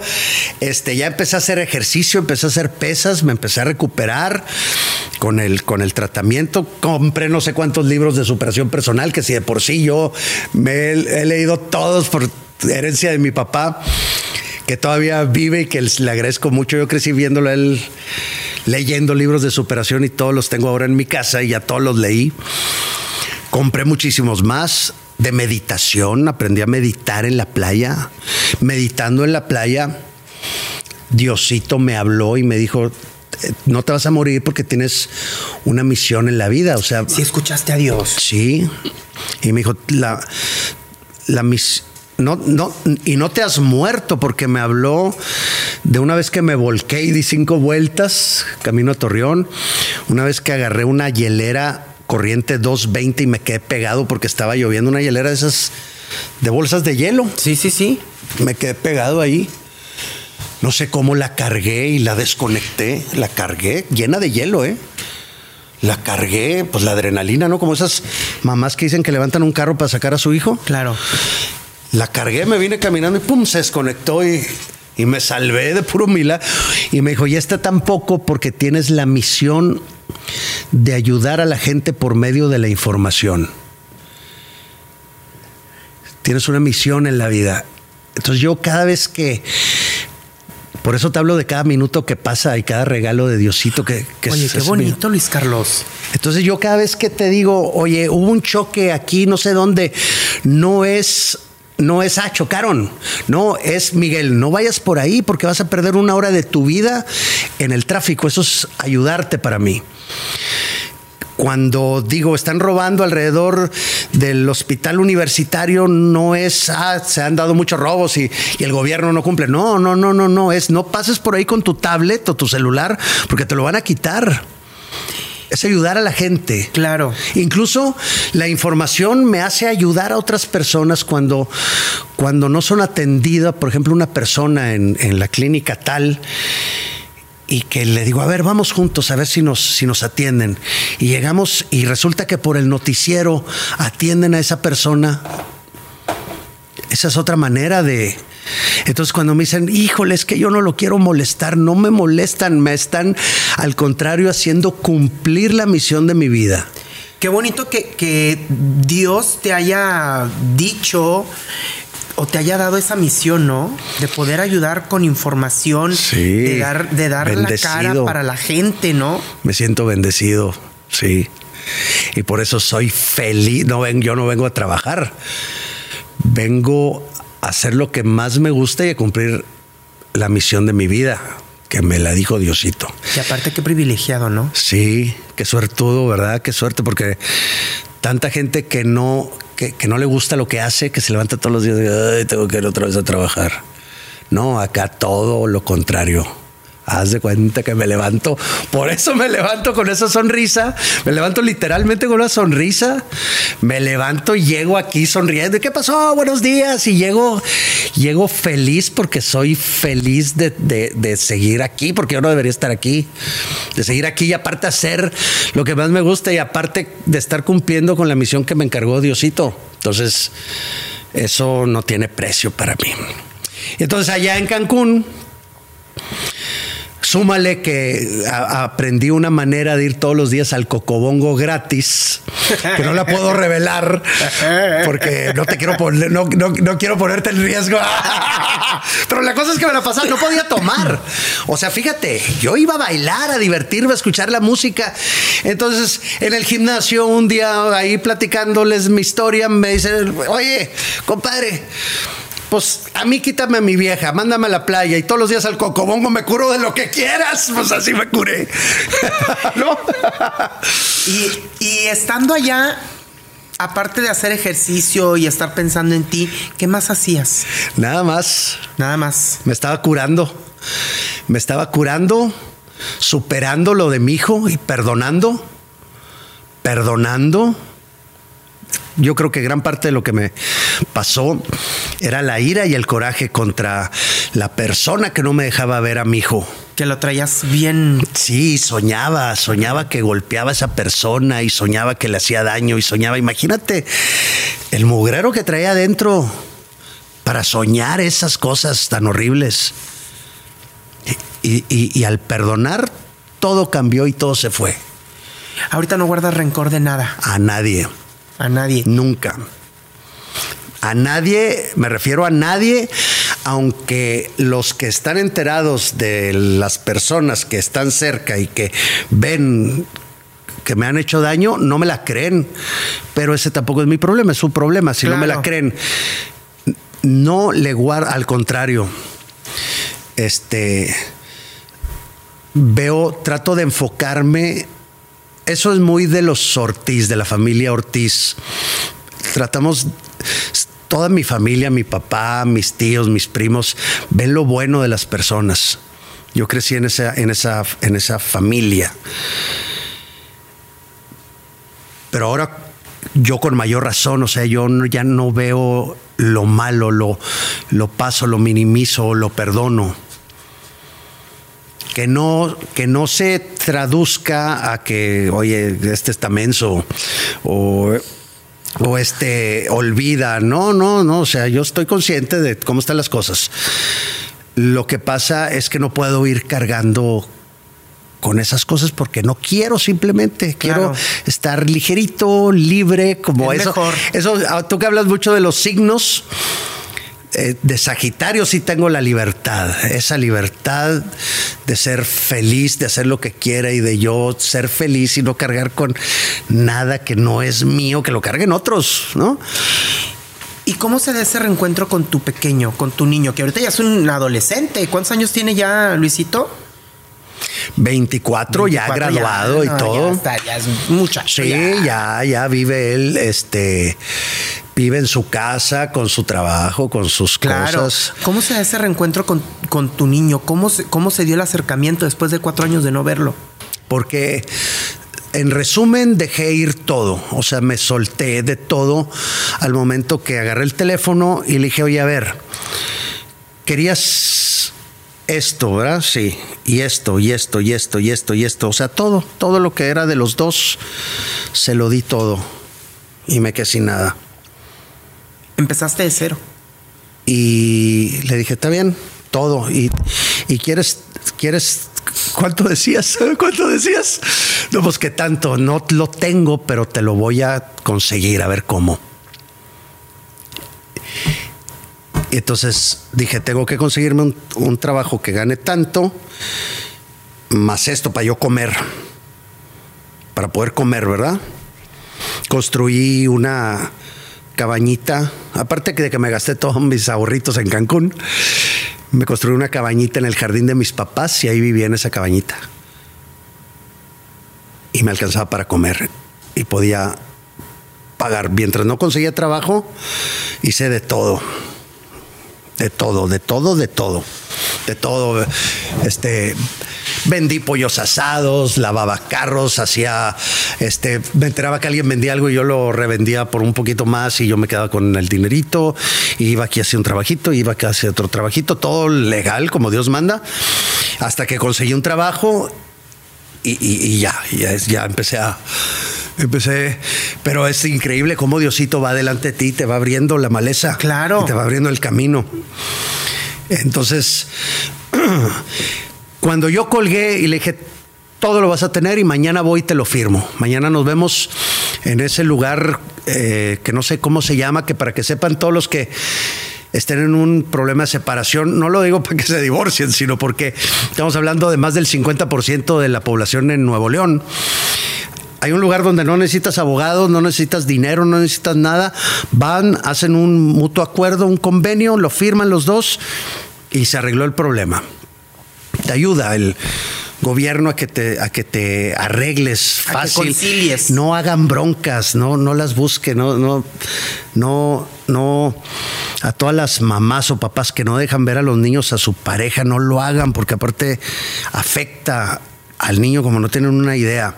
este, ya empecé a hacer ejercicio, empecé a hacer pesas, me empecé a recuperar con el, con el tratamiento. Compré no sé cuántos libros de superación personal, que si de por sí yo me he, he leído todos por herencia de mi papá, que todavía vive y que le agradezco mucho. Yo crecí viéndolo a él leyendo libros de superación y todos los tengo ahora en mi casa y ya todos los leí. Compré muchísimos más de meditación, aprendí a meditar en la playa. Meditando en la playa, Diosito me habló y me dijo, "Eh, no te vas a morir porque tienes una misión en la vida. O sea, Si escuchaste a Dios. Sí. Y me dijo, la, la mis, no, no, y no te has muerto porque me habló de una vez que me volqué y di cinco vueltas camino a Torreón, una vez que agarré una hielera corriente 220 y me quedé pegado porque estaba lloviendo una hielera de esas de bolsas de hielo. Sí, sí, sí. Me quedé pegado ahí. No sé cómo la cargué y la desconecté. La cargué llena de hielo, ¿eh? La cargué, pues la adrenalina, ¿no? Como esas mamás que dicen que levantan un carro para sacar a su hijo. Claro. La cargué, me vine caminando y pum, se desconectó y, y me salvé de puro milagro. Y me dijo, ya está tampoco porque tienes la misión de ayudar a la gente por medio de la información. Tienes una misión en la vida. Entonces yo cada vez que... Por eso te hablo de cada minuto que pasa y cada regalo de Diosito que... que Oye, es- qué bonito, Luis Carlos. entonces yo cada vez que te digo, oye, hubo un choque aquí, no sé dónde, no es, no es, ah, chocaron. No, es Miguel, no vayas por ahí porque vas a perder una hora de tu vida en el tráfico. Eso es ayudarte para mí. Cuando digo, están robando alrededor del hospital universitario, no es, ah, se han dado muchos robos y, el gobierno no cumple. No, no, no, no, no, es, no pases por ahí con tu tablet o tu celular porque te lo van a quitar. Es ayudar a la gente. Claro. Incluso la información me hace ayudar a otras personas cuando, cuando no son atendidas, por ejemplo, una persona en, en la clínica tal y que le digo, a ver, vamos juntos a ver si nos, si nos atienden. Y llegamos y resulta que por el noticiero atienden a esa persona. Esa es otra manera de... Entonces cuando me dicen, híjole, es que yo no lo quiero molestar, no me molestan, me están al contrario haciendo cumplir la misión de mi vida. Qué bonito que, que Dios te haya dicho o te haya dado esa misión, ¿no? De poder ayudar con información, Sí, de dar, de dar la cara para la gente, ¿no? Me siento bendecido, sí. Y por eso soy feliz. No yo no vengo a trabajar. Vengo a hacer lo que más me gusta y a cumplir la misión de mi vida, que me la dijo Diosito. Y aparte qué privilegiado, ¿no? Sí, qué suertudo, ¿verdad? Qué suerte, porque tanta gente que no, que, que no le gusta lo que hace, que se levanta todos los días y Ay, tengo que ir otra vez a trabajar. No, acá todo lo contrario. Haz de cuenta que me levanto, por eso me levanto con esa sonrisa, me levanto literalmente con una sonrisa, me levanto y llego aquí sonriendo. ¿Y ¿Qué pasó? Buenos días. Y llego, llego feliz porque soy feliz de, de- de seguir aquí, porque yo no debería estar aquí, de seguir aquí y aparte hacer lo que más me gusta y aparte de estar cumpliendo con la misión que me encargó Diosito. Entonces, eso no tiene precio para mí. Entonces allá en Cancún, Súmale que aprendí una manera de ir todos los días al cocobongo gratis, que no la puedo revelar porque no te quiero poner, no, quiero ponerte en riesgo. Pero la cosa es que me la pasaba, no podía tomar. O sea, fíjate, yo iba a bailar, a divertirme, a escuchar la música. Entonces, en el gimnasio, un día ahí platicándoles mi historia, me dicen, oye, compadre, pues a mí quítame a mi vieja, mándame a la playa y todos los días al cocobongo me curo de lo que quieras. Pues así me curé. ¿No? y, estando allá, aparte de hacer ejercicio y estar pensando en ti, ¿qué más hacías? Nada más. Nada más. Me estaba curando. Me estaba curando, superando lo de mi hijo y perdonando. Perdonando yo creo que gran parte de lo que me pasó era la ira y el coraje contra la persona que no me dejaba ver a mi hijo. Que lo traías bien. Sí, soñaba, soñaba que golpeaba a esa persona y soñaba que le hacía daño y soñaba. Imagínate el mugrero que traía adentro para soñar esas cosas tan horribles. Y, y al perdonar, todo cambió y todo se fue. Ahorita no guardas rencor de nada. A nadie. A nadie. Nunca. A nadie, me refiero a nadie, aunque los que están enterados de las personas que están cerca y que ven que me han hecho daño, no me la creen. Pero ese tampoco es mi problema, es su problema. Si no me la creen, no le guardo, al contrario, este, veo, trato de enfocarme eso es muy de los Ortiz, de la familia Ortiz. Tratamos, toda mi familia, mi papá, mis tíos, mis primos, ven lo bueno de las personas. Yo crecí en esa, en esa, en esa familia. Pero ahora yo con mayor razón, o sea, yo ya no veo lo malo, lo, lo paso, lo minimizo, lo perdono que no, que no se traduzca a que, oye, este está menso o, o este olvida. No, no, no. O sea, yo estoy consciente de cómo están las cosas. Lo que pasa es que no puedo ir cargando con esas cosas porque no quiero simplemente, quiero estar ligerito, libre, como eso. Mejor. Eso, ah, tú que hablas mucho de los signos, eh, de Sagitario sí tengo la libertad, esa libertad de ser feliz, de hacer lo que quiera y de yo ser feliz y no cargar con nada que no es mío, que lo carguen otros, ¿no? ¿Y cómo se da ese reencuentro con tu pequeño, con tu niño, que ahorita ya es un adolescente? ¿Cuántos años tiene ya Luisito? 24, ya graduado y todo. Ya, está, ya es muchacho. Sí, ya. ya, vive él, este, vive en su casa, con su trabajo, con sus cosas. ¿Cómo se da ese reencuentro con, tu niño? ¿Cómo se, ¿Cómo se dio el acercamiento después de cuatro años de no verlo? Porque en resumen, dejé ir todo. O sea, me solté de todo al momento que agarré el teléfono y le dije, oye, a ver, querías esto, ¿verdad? Sí. Y esto, y esto, y esto, y esto, y esto. O sea, todo, todo lo que era de los dos, se lo di todo. Y me quedé sin nada. Empezaste de cero. Y le dije, está bien, todo. Y, quieres, quieres, ¿cuánto decías? ¿Cuánto decías? No, pues que tanto, no lo tengo, pero te lo voy a conseguir, a ver cómo. Y entonces dije, tengo que conseguirme un, un trabajo que gane tanto, más esto para yo comer, para poder comer, ¿verdad? Construí una, cabañita, aparte de que me gasté todos mis ahorritos en Cancún, me construí una cabañita en el jardín de mis papás y ahí vivía en esa cabañita. Y me alcanzaba para comer y podía pagar. Mientras no conseguía trabajo, hice de todo. De todo, de todo, de todo. De todo. Este vendí pollos asados, lavaba carros, hacía, este, me enteraba que alguien vendía algo y yo lo revendía por un poquito más y yo me quedaba con el dinerito, iba aquí hacia un trabajito, iba aquí hacia otro trabajito, todo legal como Dios manda, hasta que conseguí un trabajo y, ya, ya, ya empecé a empecé, pero es increíble cómo Diosito va delante de ti, te va abriendo la maleza. Claro. te va abriendo el camino. Entonces, Cuando yo colgué y le dije, todo lo vas a tener y mañana voy y te lo firmo. Mañana nos vemos en ese lugar eh, que no sé cómo se llama, que para que sepan todos los que estén en un problema de separación, no lo digo para que se divorcien, sino porque estamos hablando de más del 50% de la población en Nuevo León. Hay un lugar donde no necesitas abogados, no necesitas dinero, no necesitas nada. Van, hacen un mutuo acuerdo, un convenio, lo firman los dos y se arregló el problema. Te ayuda el gobierno a que te, a que te arregles fácil. No hagan broncas, no, no las busquen, no, no, no, no. A todas las mamás o papás que no dejan ver a los niños a su pareja, no lo hagan, porque aparte afecta al niño como no tienen una idea.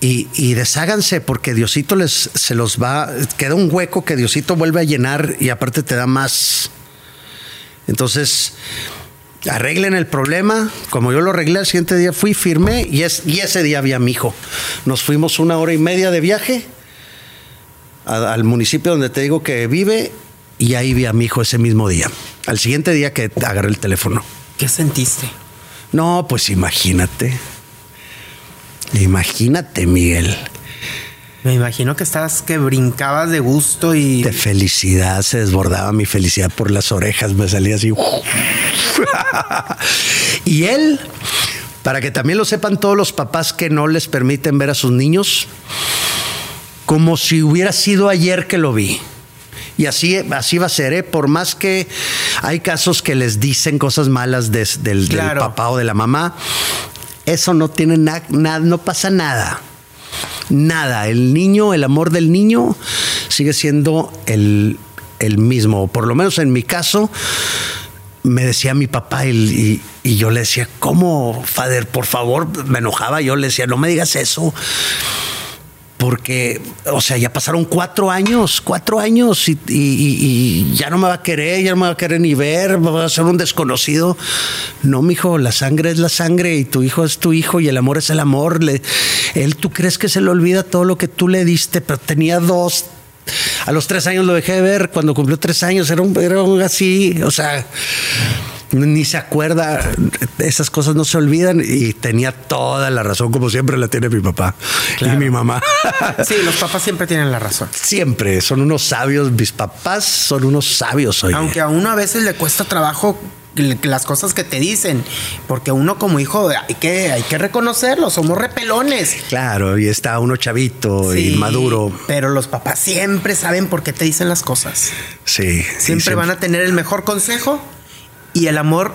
Y, y, desháganse porque Diosito les se los va, queda un hueco que Diosito vuelve a llenar y aparte te da más. Entonces, arreglen el problema. Como yo lo arreglé, el siguiente día fui, firmé y, es, y ese día había mi hijo. Nos fuimos una hora y media de viaje al municipio donde te digo que vive y ahí vi a mi hijo ese mismo día. Al siguiente día que agarré el teléfono. ¿Qué sentiste? No, pues imagínate. Imagínate, Miguel. Me imagino que estabas que brincabas de gusto y. De felicidad, se desbordaba mi felicidad por las orejas, me salía así. y él, para que también lo sepan todos los papás que no les permiten ver a sus niños, como si hubiera sido ayer que lo vi. Y así, así va a ser, ¿eh? por más que hay casos que les dicen cosas malas del, del, papá o de la mamá, eso no tiene nada, no pasa nada nada. El niño, el amor del niño sigue siendo el, mismo. Por lo menos en mi caso, me decía mi papá y, y, yo le decía, ¿cómo, Fader? Por favor, me enojaba. Yo le decía, no me digas eso porque, o sea, ya pasaron cuatro años, cuatro años y, ya no me va a querer, ya no me va a querer ni ver, va a ser un desconocido. No, mijo, la sangre es la sangre y tu hijo es tu hijo y el amor es el amor. él, tú crees que se le olvida todo lo que tú le diste, pero tenía dos. A los tres años lo dejé de ver, cuando cumplió tres años era un, era un así, o sea ni se acuerda, esas cosas no se olvidan y tenía toda la razón, como siempre la tiene mi papá y mi mamá. Sí, los papás siempre tienen la razón. Siempre, son unos sabios, mis papás son unos sabios hoy. Aunque a uno a veces le cuesta trabajo las cosas que te dicen, porque uno como hijo hay que, hay que reconocerlo, somos repelones. Claro, y está uno chavito y maduro. Pero los papás siempre saben por qué te dicen las cosas. Sí. siempre. van a tener el mejor consejo y el amor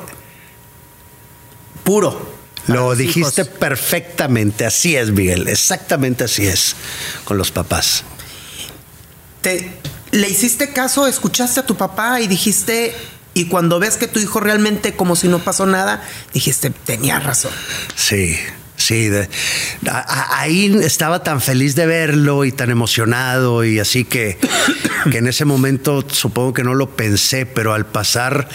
puro. Lo dijiste perfectamente, así es, Miguel, exactamente así es con los papás. Te, ¿Le hiciste caso, escuchaste a tu papá y dijiste, y cuando ves que tu hijo realmente como si no pasó nada, dijiste, tenía razón? Sí, Sí, ahí estaba tan feliz de verlo y tan emocionado y así que, que en ese momento supongo que no lo pensé, pero al pasar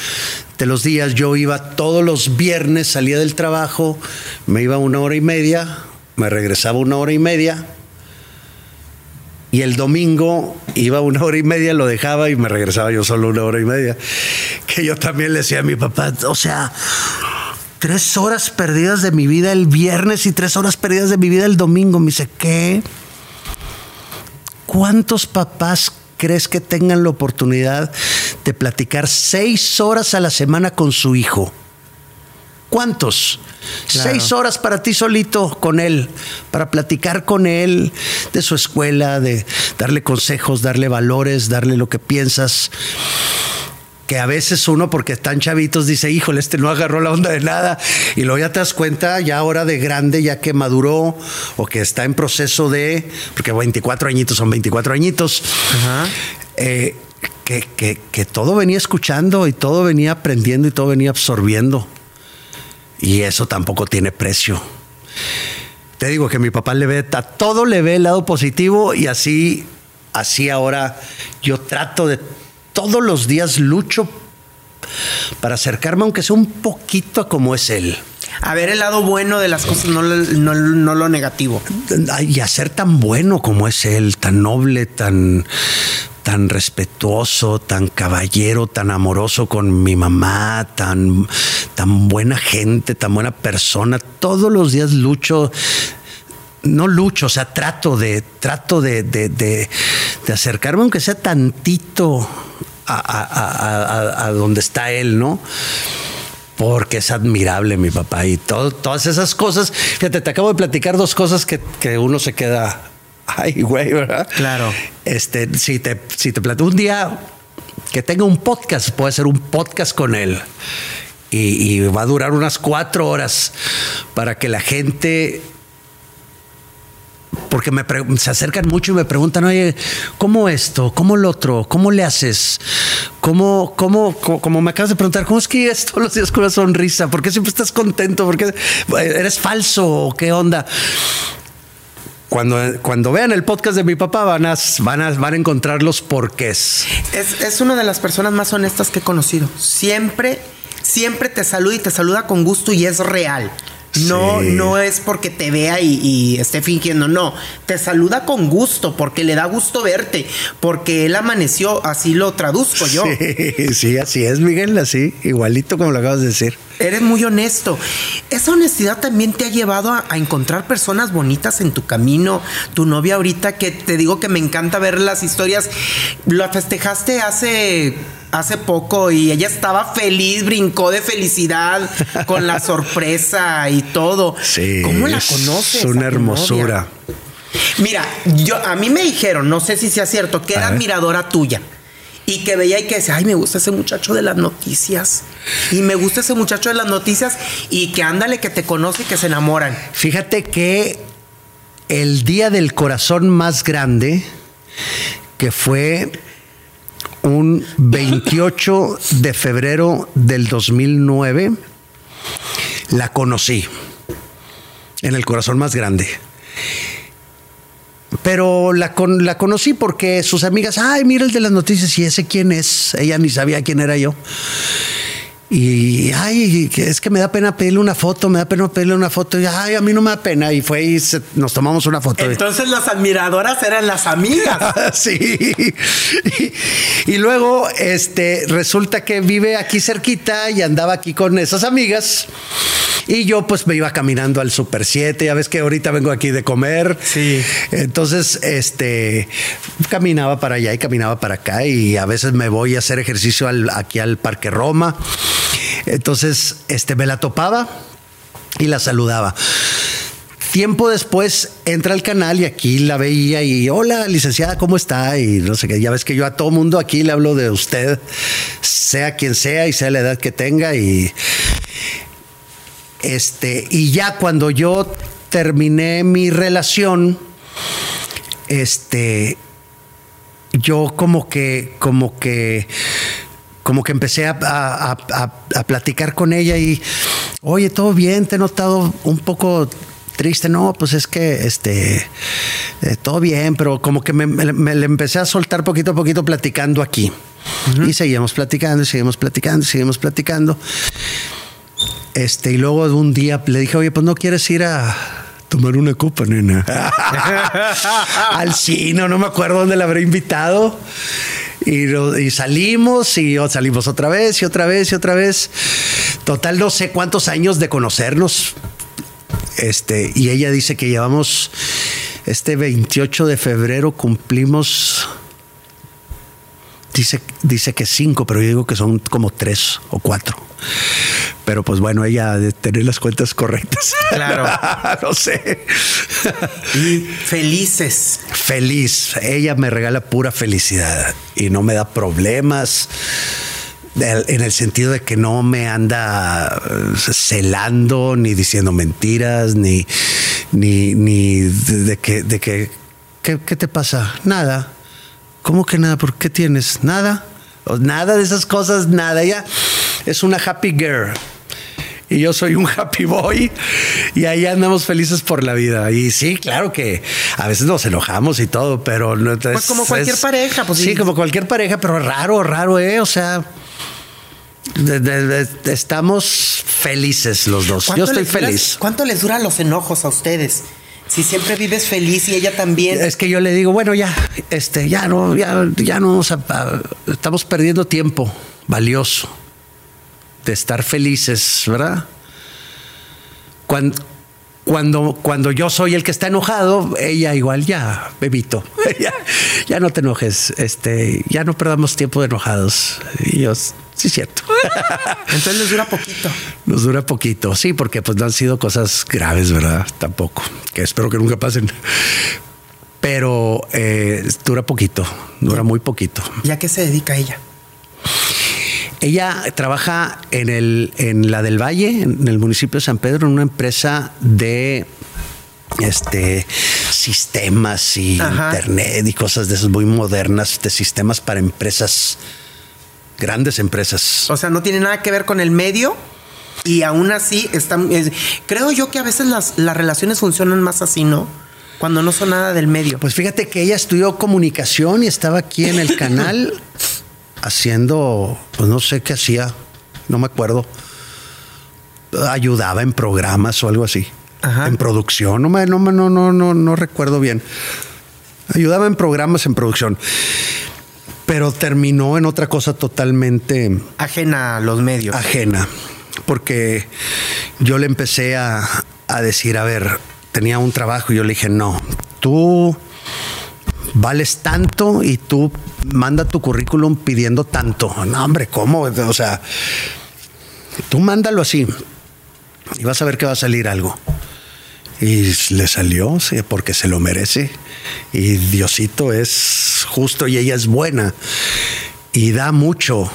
de los días yo iba todos los viernes, salía del trabajo, me iba una hora y media, me regresaba una hora y media y el domingo iba una hora y media, lo dejaba y me regresaba yo solo una hora y media. Que yo también le decía a mi papá, o sea, tres horas perdidas de mi vida el viernes y tres horas perdidas de mi vida el domingo. Me dice, ¿qué? ¿Cuántos papás crees que tengan la oportunidad de platicar seis horas a la semana con su hijo? ¿Cuántos? Seis horas para ti solito con él, para platicar con él de su escuela, de darle consejos, darle valores, darle lo que piensas que a veces uno, porque están chavitos, dice, híjole, este no agarró la onda de nada. Y luego ya te das cuenta, ya ahora de grande, ya que maduró o que está en proceso de, porque 24 añitos son 24 añitos, eh, que, que todo venía escuchando y todo venía aprendiendo y todo venía absorbiendo. Y eso tampoco tiene precio. Te digo que mi papá le ve, a todo le ve el lado positivo y así, así ahora yo trato de todos los días lucho para acercarme, aunque sea un poquito a como es él. A ver el lado bueno de las cosas, no, lo negativo. Y a ser tan bueno como es él, tan noble, tan, tan respetuoso, tan caballero, tan amoroso con mi mamá, tan, tan buena gente, tan buena persona. Todos los días lucho no lucho, o sea, trato de, trato de, de, acercarme, aunque sea tantito a, donde está él, ¿no? Porque es admirable mi papá y todas esas cosas. Fíjate, te acabo de platicar dos cosas que, uno se queda, ay, güey, ¿verdad? Claro. Este, si te, si te platico un día que tenga un podcast, puede ser un podcast con él. Y, y va a durar unas cuatro horas para que la gente porque me se acercan mucho y me preguntan, oye, ¿cómo esto? ¿Cómo lo otro? ¿Cómo le haces? ¿Cómo, cómo, como me acabas de preguntar, cómo es que llegas todos los días con una sonrisa? ¿Por qué siempre estás contento? ¿Por qué eres falso? ¿Qué onda? Cuando, cuando vean el podcast de mi papá van a, van a, van a encontrar los porqués. Es, es una de las personas más honestas que he conocido. Siempre, siempre te saluda y te saluda con gusto y es real. No, no es porque te vea y, esté fingiendo, no. Te saluda con gusto, porque le da gusto verte, porque él amaneció, así lo traduzco yo. Sí, sí, así es, Miguel, así, igualito como lo acabas de decir. Eres muy honesto. Esa honestidad también te ha llevado a, a, encontrar personas bonitas en tu camino. Tu novia ahorita, que te digo que me encanta ver las historias, lo festejaste hace hace poco y ella estaba feliz, brincó de felicidad con la sorpresa y todo. Sí, ¿Cómo la conoces? Es una hermosura. Mira, yo a mí me dijeron, no sé si sea cierto, que era admiradora tuya. Y que veía y que decía, ay, me gusta ese muchacho de las noticias. Y me gusta ese muchacho de las noticias. Y que ándale, que te conoce y que se enamoran. Fíjate que el día del corazón más grande, que fue un 28 de febrero del 2009, la conocí en el corazón más grande. Pero la, la conocí porque sus amigas, ay, mira el de las noticias, y ese quién es. Ella ni sabía quién era yo. Y ay, es que me da pena pedirle una foto, me da pena pedirle una foto. Y ay, a mí no me da pena. Y fue y nos tomamos una foto. Entonces las admiradoras eran las amigas. sí. Y, luego, este, resulta que vive aquí cerquita y andaba aquí con esas amigas. Y yo pues me iba caminando al Super 7, ya ves que ahorita vengo aquí de comer. Sí. Entonces, este, caminaba para allá y caminaba para acá y a veces me voy a hacer ejercicio aquí al Parque Roma. Entonces, este, me la topaba y la saludaba. Tiempo después entra al canal y aquí la veía y hola licenciada, ¿cómo está? Y no sé qué, ya ves que yo a todo mundo aquí le hablo de usted, sea quien sea y sea la edad que tenga y este y ya cuando yo terminé mi relación este yo como que como que como que empecé a, platicar con ella y, oye, todo bien, te he notado un poco triste, no, pues es que este, eh, todo bien, pero como que me, le empecé a soltar poquito a poquito platicando aquí. Y seguimos platicando, seguimos platicando, seguimos platicando. Este, y luego un día le dije, oye, pues no quieres ir a tomar una copa, nena. Al cine, no me acuerdo dónde la habré invitado. Y, salimos y salimos otra vez y otra vez y otra vez. Total, no sé cuántos años de conocernos. Este, y ella dice que llevamos este 28 de febrero cumplimos. Dice, dice que cinco, pero yo digo que son como tres o cuatro. Pero pues bueno, ella de tener las cuentas correctas. Claro. no sé. felices. Feliz. Ella me regala pura felicidad y no me da problemas en el sentido de que no me anda eh, celando ni diciendo mentiras ni ni, ni de, que de que ¿qué, ¿qué, te pasa nada cómo que nada por qué tienes nada nada de esas cosas nada ella es una happy girl y yo soy un happy boy y ahí andamos felices por la vida. Y sí, claro que a veces nos enojamos y todo, pero no pues como cualquier pareja, pues sí, como cualquier pareja, pero raro, raro, eh, o sea, estamos felices los dos. Yo estoy feliz. ¿Cuánto les duran los enojos a ustedes? Si siempre vives feliz y ella también. Es que yo le digo, bueno, ya, este, ya no, ya, ya no, estamos perdiendo tiempo valioso de estar felices, ¿verdad? Cuando, cuando, cuando yo soy el que está enojado, ella igual, ya, bebito, ya, ya no te enojes, este, ya no perdamos tiempo de enojados. Y yo, sí, cierto. Entonces nos dura poquito. Nos dura poquito, sí, porque pues no han sido cosas graves, ¿verdad? Tampoco, que espero que nunca pasen. Pero eh, dura poquito, dura muy poquito. ¿Y a qué se dedica ella? Ella trabaja en, el, en la del Valle, en el municipio de San Pedro, en una empresa de este sistemas y internet y cosas de esas muy modernas, de sistemas para empresas, grandes empresas. O sea, no tiene nada que ver con el medio. Y aún así, están, creo yo que a veces las, las relaciones funcionan más así, ¿no? Cuando no son nada del medio. Pues fíjate que ella estudió comunicación y estaba aquí en el canal haciendo, pues no sé qué hacía, no me acuerdo. Ayudaba en programas o algo así. En producción, no, me, no, no, no, no, no recuerdo bien. Ayudaba en programas en producción. Pero terminó en otra cosa totalmente... Ajena a los medios. Ajena. Porque yo le empecé a, a decir, a ver, tenía un trabajo y yo le dije, no, tú vales tanto y tú manda tu currículum pidiendo tanto. No, hombre, ¿cómo? O sea, tú mándalo así y vas a ver que va a salir algo. Y le salió, sí, porque se lo merece. Y Diosito es justo y ella es buena. Y da mucho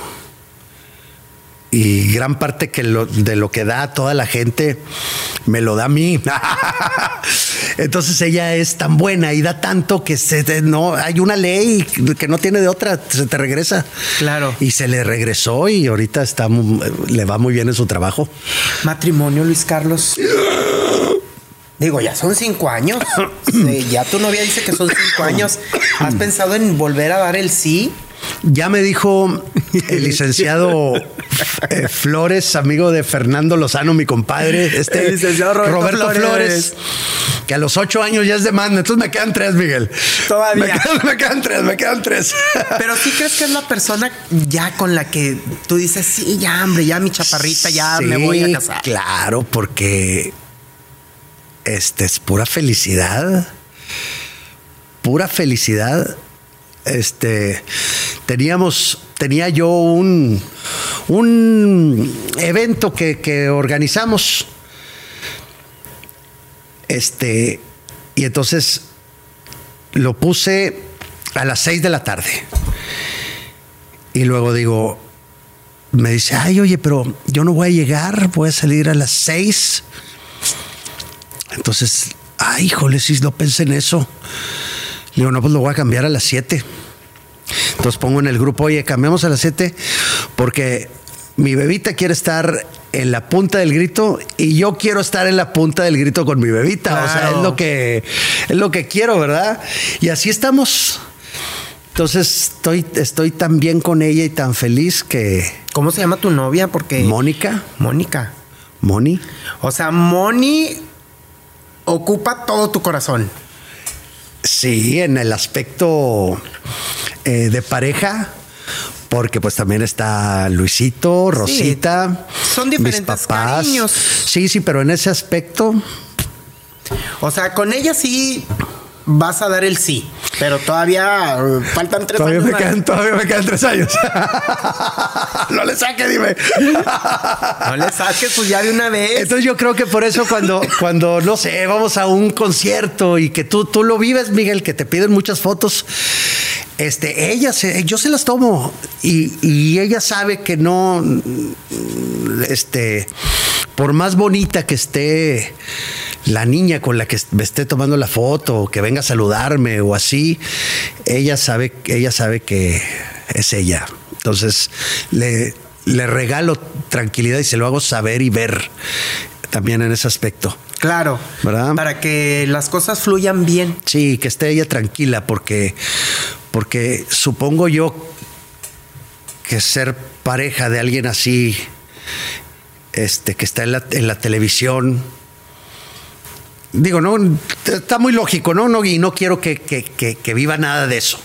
y gran parte que de lo que da a toda la gente me lo da a mí. Entonces ella es tan buena y da tanto que se, no hay una ley que no tiene de otra, se te regresa. Claro. Y se le regresó y ahorita está le va muy bien en su trabajo. Matrimonio, Luis Carlos. Digo, ya son cinco años. ya tu novia dice que son cinco años. ¿Has pensado en volver a dar el sí? Ya me dijo el licenciado eh, Flores, amigo de Fernando Lozano, mi compadre, este licenciado Roberto, Flores. que a los ocho años ya es de mando. Entonces me quedan tres, Miguel. Todavía. Me quedan, tres, me quedan tres. Pero sí crees que es la persona ya con la que tú dices, sí, ya, hombre, ya mi chaparrita, ya me voy a casar. Claro, porque este es pura felicidad. Pura felicidad este, teníamos, tenía yo un, un evento que, organizamos. Este, y entonces lo puse a las seis de la tarde. Y luego digo, me dice, ay, oye, pero yo no voy a llegar, voy a salir a las seis. Entonces, ay, híjole, si no pensé en eso. Le digo, no, pues lo voy a cambiar a las 7. Entonces pongo en el grupo, oye, cambiamos a las 7 porque mi bebita quiere estar en la punta del grito y yo quiero estar en la punta del grito con mi bebita. O sea, es lo que es lo que quiero, ¿verdad? Y así estamos. Entonces estoy, estoy tan bien con ella y tan feliz que. ¿Cómo se llama tu novia? Porque. Mónica. Mónica. Moni. O sea, Moni ocupa todo tu corazón. Sí, en el aspecto eh, de pareja, porque pues también está Luisito, Rosita, son diferentes mis papás. Sí, sí, pero en ese aspecto. O sea, con ella sí vas a dar el sí, pero todavía uh, faltan tres todavía años. Me quedan, todavía me quedan tres años. no le saque, dime. no le saques, pues ya de una vez. Entonces yo creo que por eso cuando, cuando no sé, vamos a un concierto y que tú, tú lo vives, Miguel, que te piden muchas fotos, este, ella yo se las tomo y, y ella sabe que no, este, por más bonita que esté la niña con la que me esté tomando la foto o que venga a saludarme o así, ella sabe, ella sabe que es ella. Entonces le, le regalo tranquilidad y se lo hago saber y ver también en ese aspecto. Claro. ¿Verdad? Para que las cosas fluyan bien. Sí, que esté ella tranquila, porque, porque supongo yo que ser pareja de alguien así, este, que está en la, en la televisión, digo, no, está muy lógico, ¿no? no y no quiero que, que, que viva nada de eso.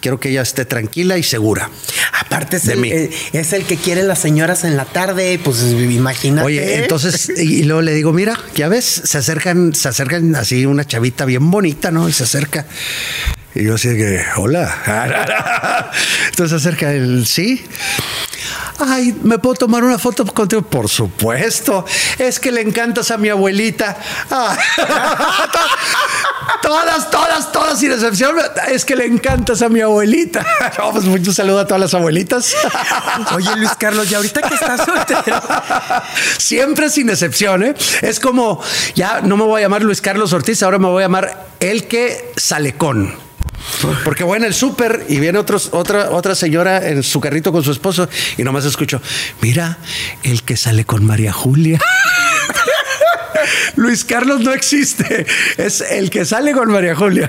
Quiero que ella esté tranquila y segura. Aparte es, el, eh, es el que quiere las señoras en la tarde, pues imagínate. Oye, entonces, y luego le digo, mira, ya ves, se acercan, se acercan así una chavita bien bonita, ¿no? Y se acerca. Y yo así que, hola. Entonces acerca el sí. Ay, ¿me puedo tomar una foto contigo? Por supuesto. Es que le encantas a mi abuelita. todas, todas, todas, sin excepción. Es que le encantas a mi abuelita. Vamos, pues mucho saludo a todas las abuelitas. Oye, Luis Carlos, y ahorita que estás soltero. Siempre sin excepción, ¿eh? Es como, ya no me voy a llamar Luis Carlos Ortiz, ahora me voy a llamar el que sale con. Porque voy en el súper y viene otros, otra, otra señora en su carrito con su esposo y nomás escucho, mira, el que sale con María Julia. Luis Carlos no existe, es el que sale con María Julia.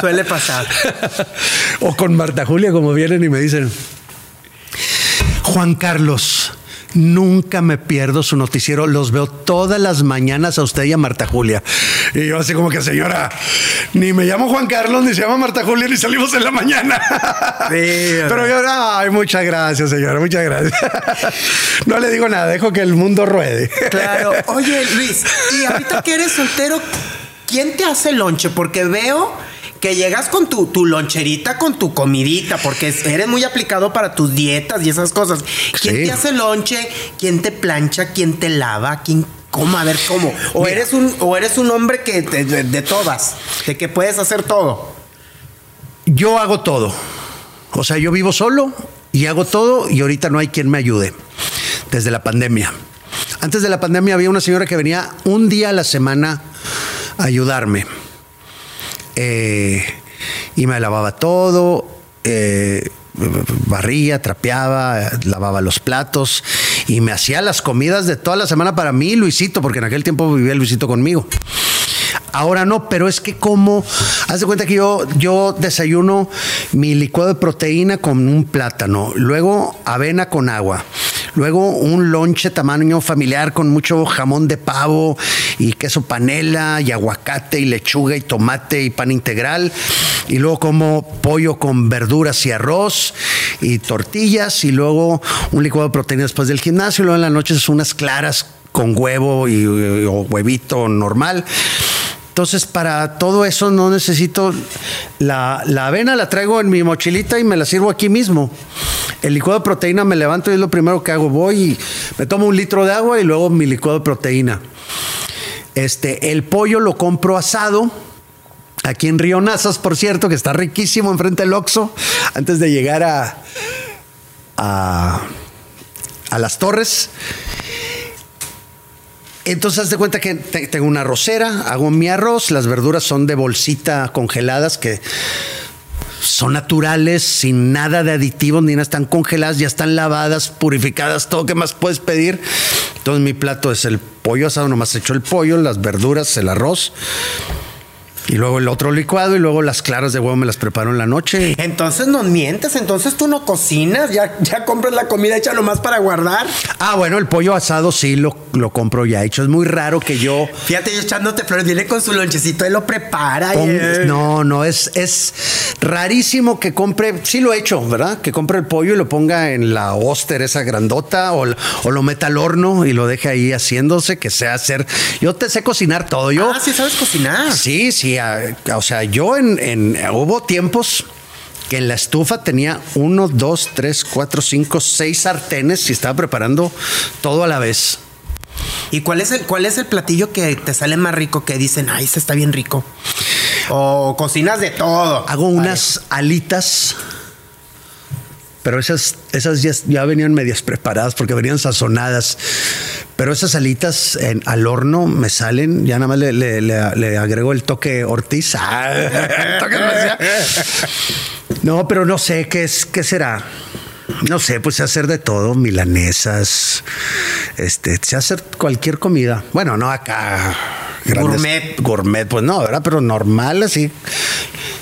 Suele pasar. o con Marta Julia, como vienen y me dicen, Juan Carlos Nunca me pierdo su noticiero. Los veo todas las mañanas a usted y a Marta Julia. Y yo así como que, señora, ni me llamo Juan Carlos, ni se llama Marta Julia, ni salimos en la mañana. Pero yo, ay, muchas gracias, señora, muchas gracias. No le digo nada, dejo que el mundo ruede. Claro. Oye, Luis, y ahorita que eres soltero, ¿quién te hace lonche? Porque veo que llegas con tu, tu, loncherita, con tu comidita, porque eres muy aplicado para tus dietas y esas cosas. ¿Quién te hace lonche? ¿Quién te plancha? ¿Quién te lava? ¿Quién ¿Cómo? A ver, ¿cómo? O, eres un, o eres un hombre que de, todas, de que puedes hacer todo. Yo hago todo. O sea, yo vivo solo y hago todo y ahorita no hay quien me ayude desde la pandemia. Antes de la pandemia había una señora que venía un día a la semana a ayudarme eh, y me lavaba todo, eh, barría, trapeaba, lavaba los platos y me hacía las comidas de toda la semana para mí, Luisito, porque en aquel tiempo vivía Luisito conmigo. Ahora no, pero es que como, haz de cuenta que yo, yo desayuno mi licuado de proteína con un plátano, luego avena con agua, luego un lonche tamaño familiar con mucho jamón de pavo y queso panela y aguacate y lechuga y tomate y pan integral, y luego como pollo con verduras y arroz y tortillas, y luego un licuado de proteína después del gimnasio, y luego en la noche es unas claras con huevo y, o huevito normal. Entonces, para todo eso no necesito la, avena, la traigo en mi mochilita y me la sirvo aquí mismo. El licuado de proteína me levanto y es lo primero que hago. Voy y me tomo un litro de agua y luego mi licuado de proteína. Este, el pollo lo compro asado. Aquí en Río Nazas, por cierto, que está riquísimo enfrente del Oxxo, antes de llegar a, a, a las torres. Entonces, haz de cuenta que tengo una arrocera, hago mi arroz, las verduras son de bolsita congeladas que son naturales, sin nada de aditivos, ni nada, están congeladas, ya están lavadas, purificadas, todo que más puedes pedir. Entonces mi plato es el pollo asado, nomás hecho el pollo, las verduras, el arroz y luego el otro licuado y luego las claras de huevo me las preparo en la noche. Entonces no mientes, entonces tú no cocinas, ya, ya compras la comida hecha nomás para guardar. Ah, bueno, el pollo asado sí lo, lo compro ya hecho. Es muy raro que yo. Fíjate, yo echándote flores, viene con su lonchecito, él lo prepara. No, no, es, es rarísimo que compre, sí lo he hecho, ¿verdad? Que compre el pollo y lo ponga en la óster esa grandota o, o lo meta al horno y lo deje ahí haciéndose, que sea hacer. Yo te sé cocinar todo. Yo, ah, sí sabes cocinar. Sí, sí o sea, yo en, hubo tiempos que en la estufa tenía uno, dos, tres, cuatro, cinco, seis sartenes y estaba preparando todo a la vez. ¿Y cuál es el, cuál es el platillo que te sale más rico que dicen, ay, se está bien rico? O cocinas de todo. Hago unas alitas pero esas, esas ya, venían medias preparadas porque venían sazonadas. Pero esas alitas al horno me salen, ya nada más le, agrego el toque Ortiz. Ah, no, pero no sé qué es, qué será. No sé, pues hacer de todo, milanesas, este, sé hacer cualquier comida. Bueno, no acá. gourmet. Gourmet, pues no, ¿verdad? Pero normal, así.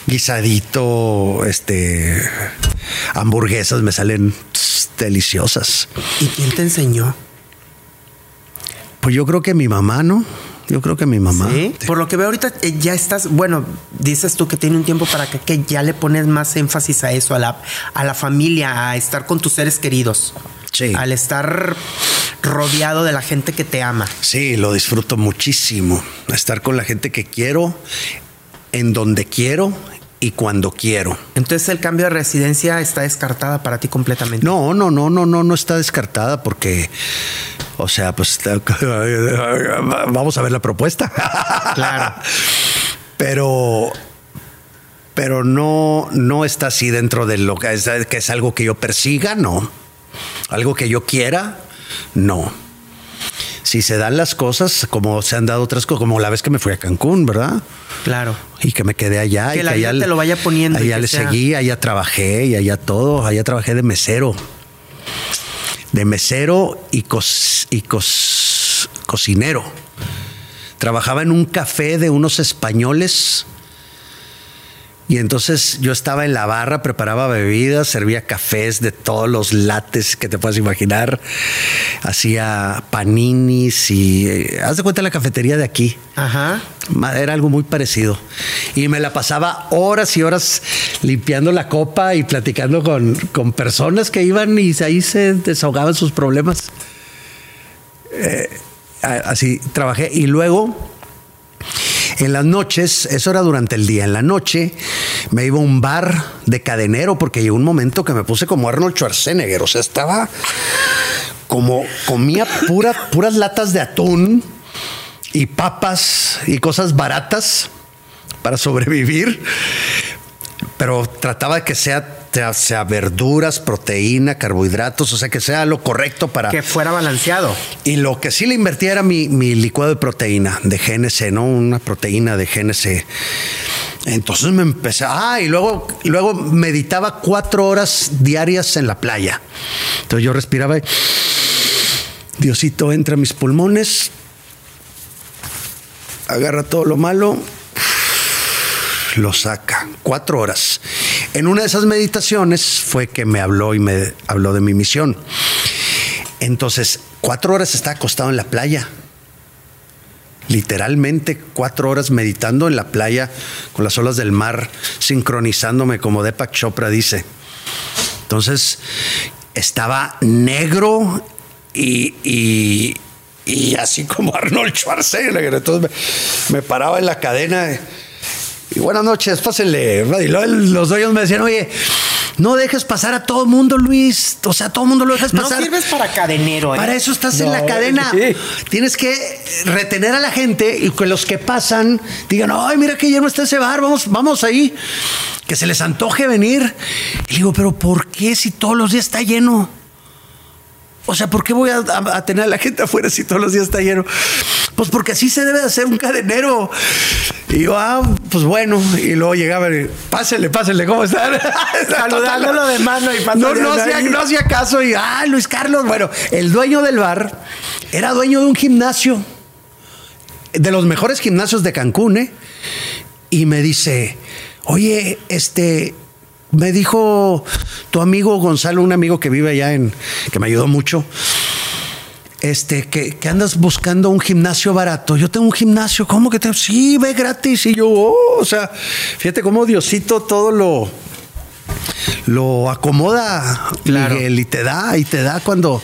Guisadito, este hamburguesas me salen deliciosas. ¿Y quién te enseñó? Pues yo creo que mi mamá, ¿no? Yo creo que mi mamá. ¿Sí? Por lo que veo ahorita eh, ya estás, bueno, dices tú que tiene un tiempo para que, que ya le pones más énfasis a eso, a la, a la familia, a estar con tus seres queridos. Sí. Al estar rodeado de la gente que te ama. Sí, lo disfruto muchísimo. Estar con la gente que quiero, en donde quiero y cuando quiero. Entonces el cambio de residencia está descartada para ti completamente. No, no, no, no, no, no está descartada porque, o sea, pues vamos a ver la propuesta. Claro. Pero, pero no, no está así dentro de lo que es, que es algo que yo persiga, no. Algo que yo quiera, no. Si se dan las cosas como se han dado otras cosas, como la vez que me fui a Cancún, ¿verdad? Claro. Y que me quedé allá. Que y la que vida allá te lo vaya poniendo Allá le sea- seguí, allá trabajé y allá todo. Allá trabajé de mesero. De mesero y, cos- y cos- cocinero. Trabajaba en un café de unos españoles. Y entonces yo estaba en la barra, preparaba bebidas, servía cafés de todos los lates que te puedas imaginar. Hacía paninis y... eh, haz de cuenta la cafetería de aquí. Ajá. Era algo muy parecido. Y me la pasaba horas y horas limpiando la copa y platicando con, con personas que iban y ahí se desahogaban sus problemas. Eh, así trabajé. Y luego, en las noches, eso era durante el día, en la noche me iba a un bar de cadenero porque llegó un momento que me puse como Arnold Schwarzenegger. O sea, estaba como comía pura, puras latas de atún y papas y cosas baratas para sobrevivir. Pero trataba de que sea, sea verduras, proteína, carbohidratos, o sea, que sea lo correcto para... Que fuera balanceado. Y lo que sí le invertía era mi, mi licuado de proteína, de GNC, ¿no? Una proteína de GNC. Entonces me empecé, ah, y luego, luego meditaba cuatro horas diarias en la playa. Entonces yo respiraba y Diosito entra a mis pulmones, agarra todo lo malo, lo saca. Cuatro horas. En una de esas meditaciones fue que me habló y me habló de mi misión. Entonces, cuatro horas está acostado en la playa. Literalmente cuatro horas meditando en la playa con las olas del mar, sincronizándome como Deepak Chopra dice. Entonces, estaba negro y, y- y así como Arnold Schwarzenegger. Entonces me, me paraba en la cadena. Y buenas noches, pásenle. Y luego los dueños me decían, oye, no dejes pasar a todo mundo, Luis. O sea, a todo mundo lo dejas No pasar. sirves para cadenero, ¿eh? Para eso estás en la No, cadena. sí. Tienes que retener a la gente y que los que pasan digan, ay, mira que ya no está ese bar, vamos, vamos ahí. Que se les antoje venir. Y digo, pero ¿por qué si todos los días está lleno? O sea, ¿por qué voy a, a- a tener a la gente afuera si todos los días está lleno? Pues porque así se debe de hacer un cadenero. Y yo, ah, pues bueno. Y luego llegaba y, pásenle, pásenle, ¿cómo están? Saludándolo de mano y No, no, hacía, no hacía caso. Y, ah, Luis Carlos. Bueno, el dueño del bar era dueño de un gimnasio, de los mejores gimnasios de Cancún, ¿eh? Y me dice, oye, este, me dijo tu amigo Gonzalo, un amigo que vive allá en, que me ayudó mucho, este, que, que andas buscando un gimnasio barato. Yo tengo un gimnasio, ¿cómo que te? Sí, ve gratis. Y yo, oh, o sea, fíjate cómo Diosito todo lo, lo acomoda, Claro. Miguel, y te da, y te da cuando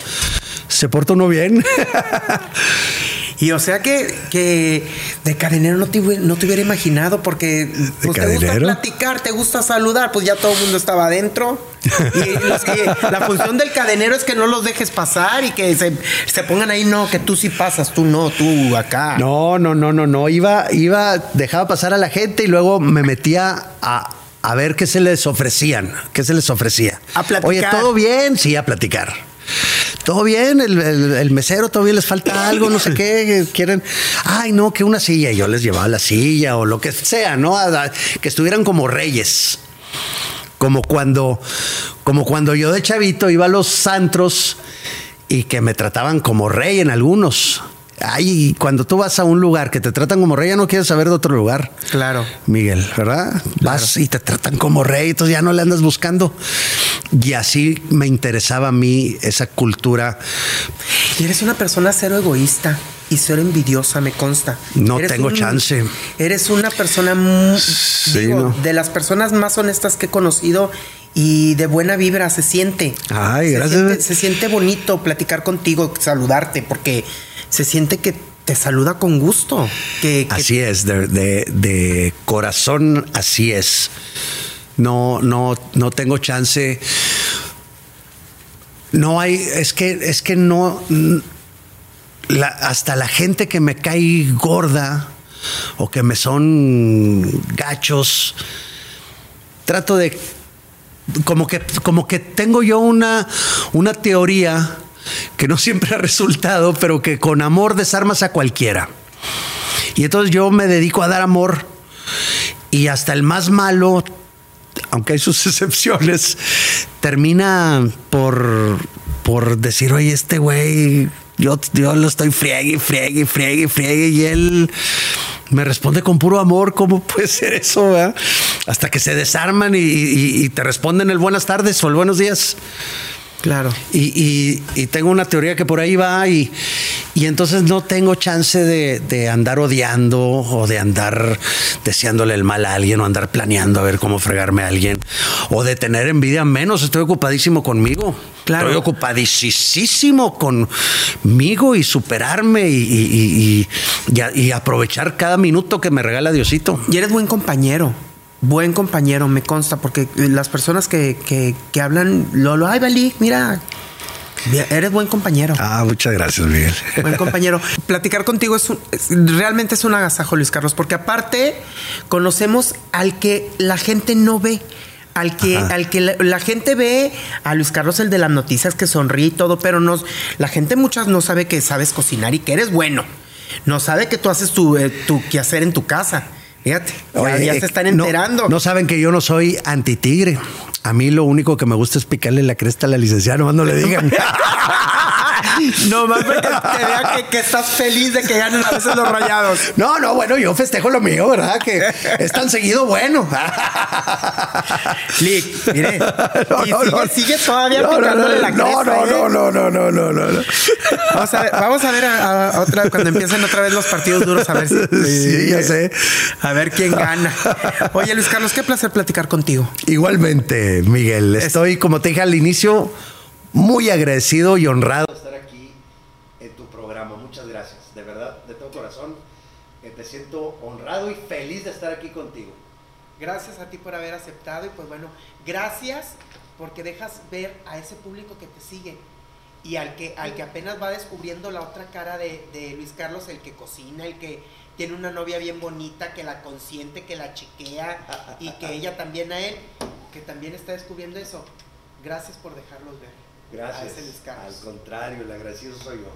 se porta uno bien. Y o sea que, que de cadenero no te, hubiera- no te hubiera imaginado porque pues, te gusta platicar, te gusta saludar, pues ya todo el mundo estaba adentro. Y los que- la función del cadenero es que no los dejes pasar y que se, se pongan ahí, no, que tú sí pasas, tú no, tú acá. No, no, no, no, no. Iba, iba, dejaba pasar a la gente y luego me metía a, a ver qué se les ofrecían, qué se les ofrecía. A platicar. Oye, ¿todo bien? Sí, a platicar. ¿Todo bien? El, mesero todavía les falta algo, no sé qué, quieren. Ay, no, que una silla. Yo les llevaba la silla o lo que sea, ¿no? Que estuvieran como reyes. Como cuando, como cuando yo de chavito iba a los antros y que me trataban como rey en algunos. Ay, cuando tú vas a un lugar que te tratan como rey, ya no quieres saber de otro lugar. Claro. Miguel, ¿verdad? Vas y te tratan como rey, entonces ya no le andas buscando. Y así me interesaba a mí esa cultura. Y eres una persona cero egoísta. y ser envidiosa, me consta. No tengo chance. Eres una persona muy, de las personas más honestas que he conocido y de buena vibra se siente. Ay, se gracias. Siente, se siente bonito platicar contigo, saludarte, porque se siente que te saluda con gusto. Que, así es, de, de, corazón, así es. No, no, no tengo chance. No hay, es que, es que no hasta la gente que me cae gorda o que me son gachos, trato de como que, como que tengo yo una, una teoría que no siempre ha resultado, pero que con amor desarmas a cualquiera. Y entonces yo me dedico a dar amor y hasta el más malo, aunque hay sus excepciones, termina por, por decir, oye, este güey yo, lo estoy friegue, friegue, friegue, friegue y él me responde con puro amor. ¿Cómo puede ser eso? Hasta que se desarman y, te responden el buenas tardes o el buenos días. Claro. Y, tengo una teoría que por ahí va y, entonces no tengo chance de, andar odiando o de andar deseándole el mal a alguien o andar planeando a ver cómo fregarme a alguien o de tener envidia menos. Estoy ocupadísimo conmigo. Claro. Estoy ocupadísimo conmigo y superarme y, y aprovechar cada minuto que me regala Diosito. Y eres buen compañero buen compañero, me consta, porque las personas que, que, hablan, Lolo, ay, Bali, mira, Eres buen compañero. Ah, muchas gracias, Miguel. Buen compañero. Platicar contigo es, realmente es un agasajo, Luis Carlos, porque aparte conocemos al que la gente no ve. Al que, al que la, gente ve a Luis Carlos, el de las noticias, que sonríe y todo, pero no, la gente muchas no sabe que sabes cocinar y que eres bueno. No sabe que tú haces tu, eh, tu quehacer en tu casa. Fíjate, ya, se están enterando. No, saben que yo no soy anti-tigre. A mí lo único que me gusta es picarle la cresta a la licenciada, nomás no le digan. No más que te vea que, estás feliz de que ganen a veces los rayados. No, no, bueno, yo festejo lo mío, ¿verdad? Que es tan seguido bueno. Lick, mire. No, y no, sigue, todavía picándole la cresta. No, no, ¿eh? no, no, no, no, no, no, Vamos a ver, vamos a ver a, otra, cuando empiecen otra vez los partidos duros, a ver si. Sí, ya sé. A ver quién gana. Oye, Luis Carlos, qué placer platicar contigo. Igualmente, Miguel. Estoy, como te dije al inicio, muy agradecido y honrado te siento honrado y feliz de estar aquí contigo. Gracias a ti por haber aceptado y pues bueno, gracias porque dejas ver a ese público que te sigue y al que, al que apenas va descubriendo la otra cara de, Luis Carlos, el que cocina, el que tiene una novia bien bonita, que la consiente, que la chiquea y que ella también a él, que también está descubriendo eso. Gracias por dejarlos ver. Gracias. Al contrario, el agradecido soy yo.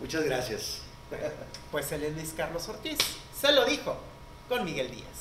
Muchas gracias. Pues él es Luis Carlos Ortiz. Se lo dijo con Miguel Díaz.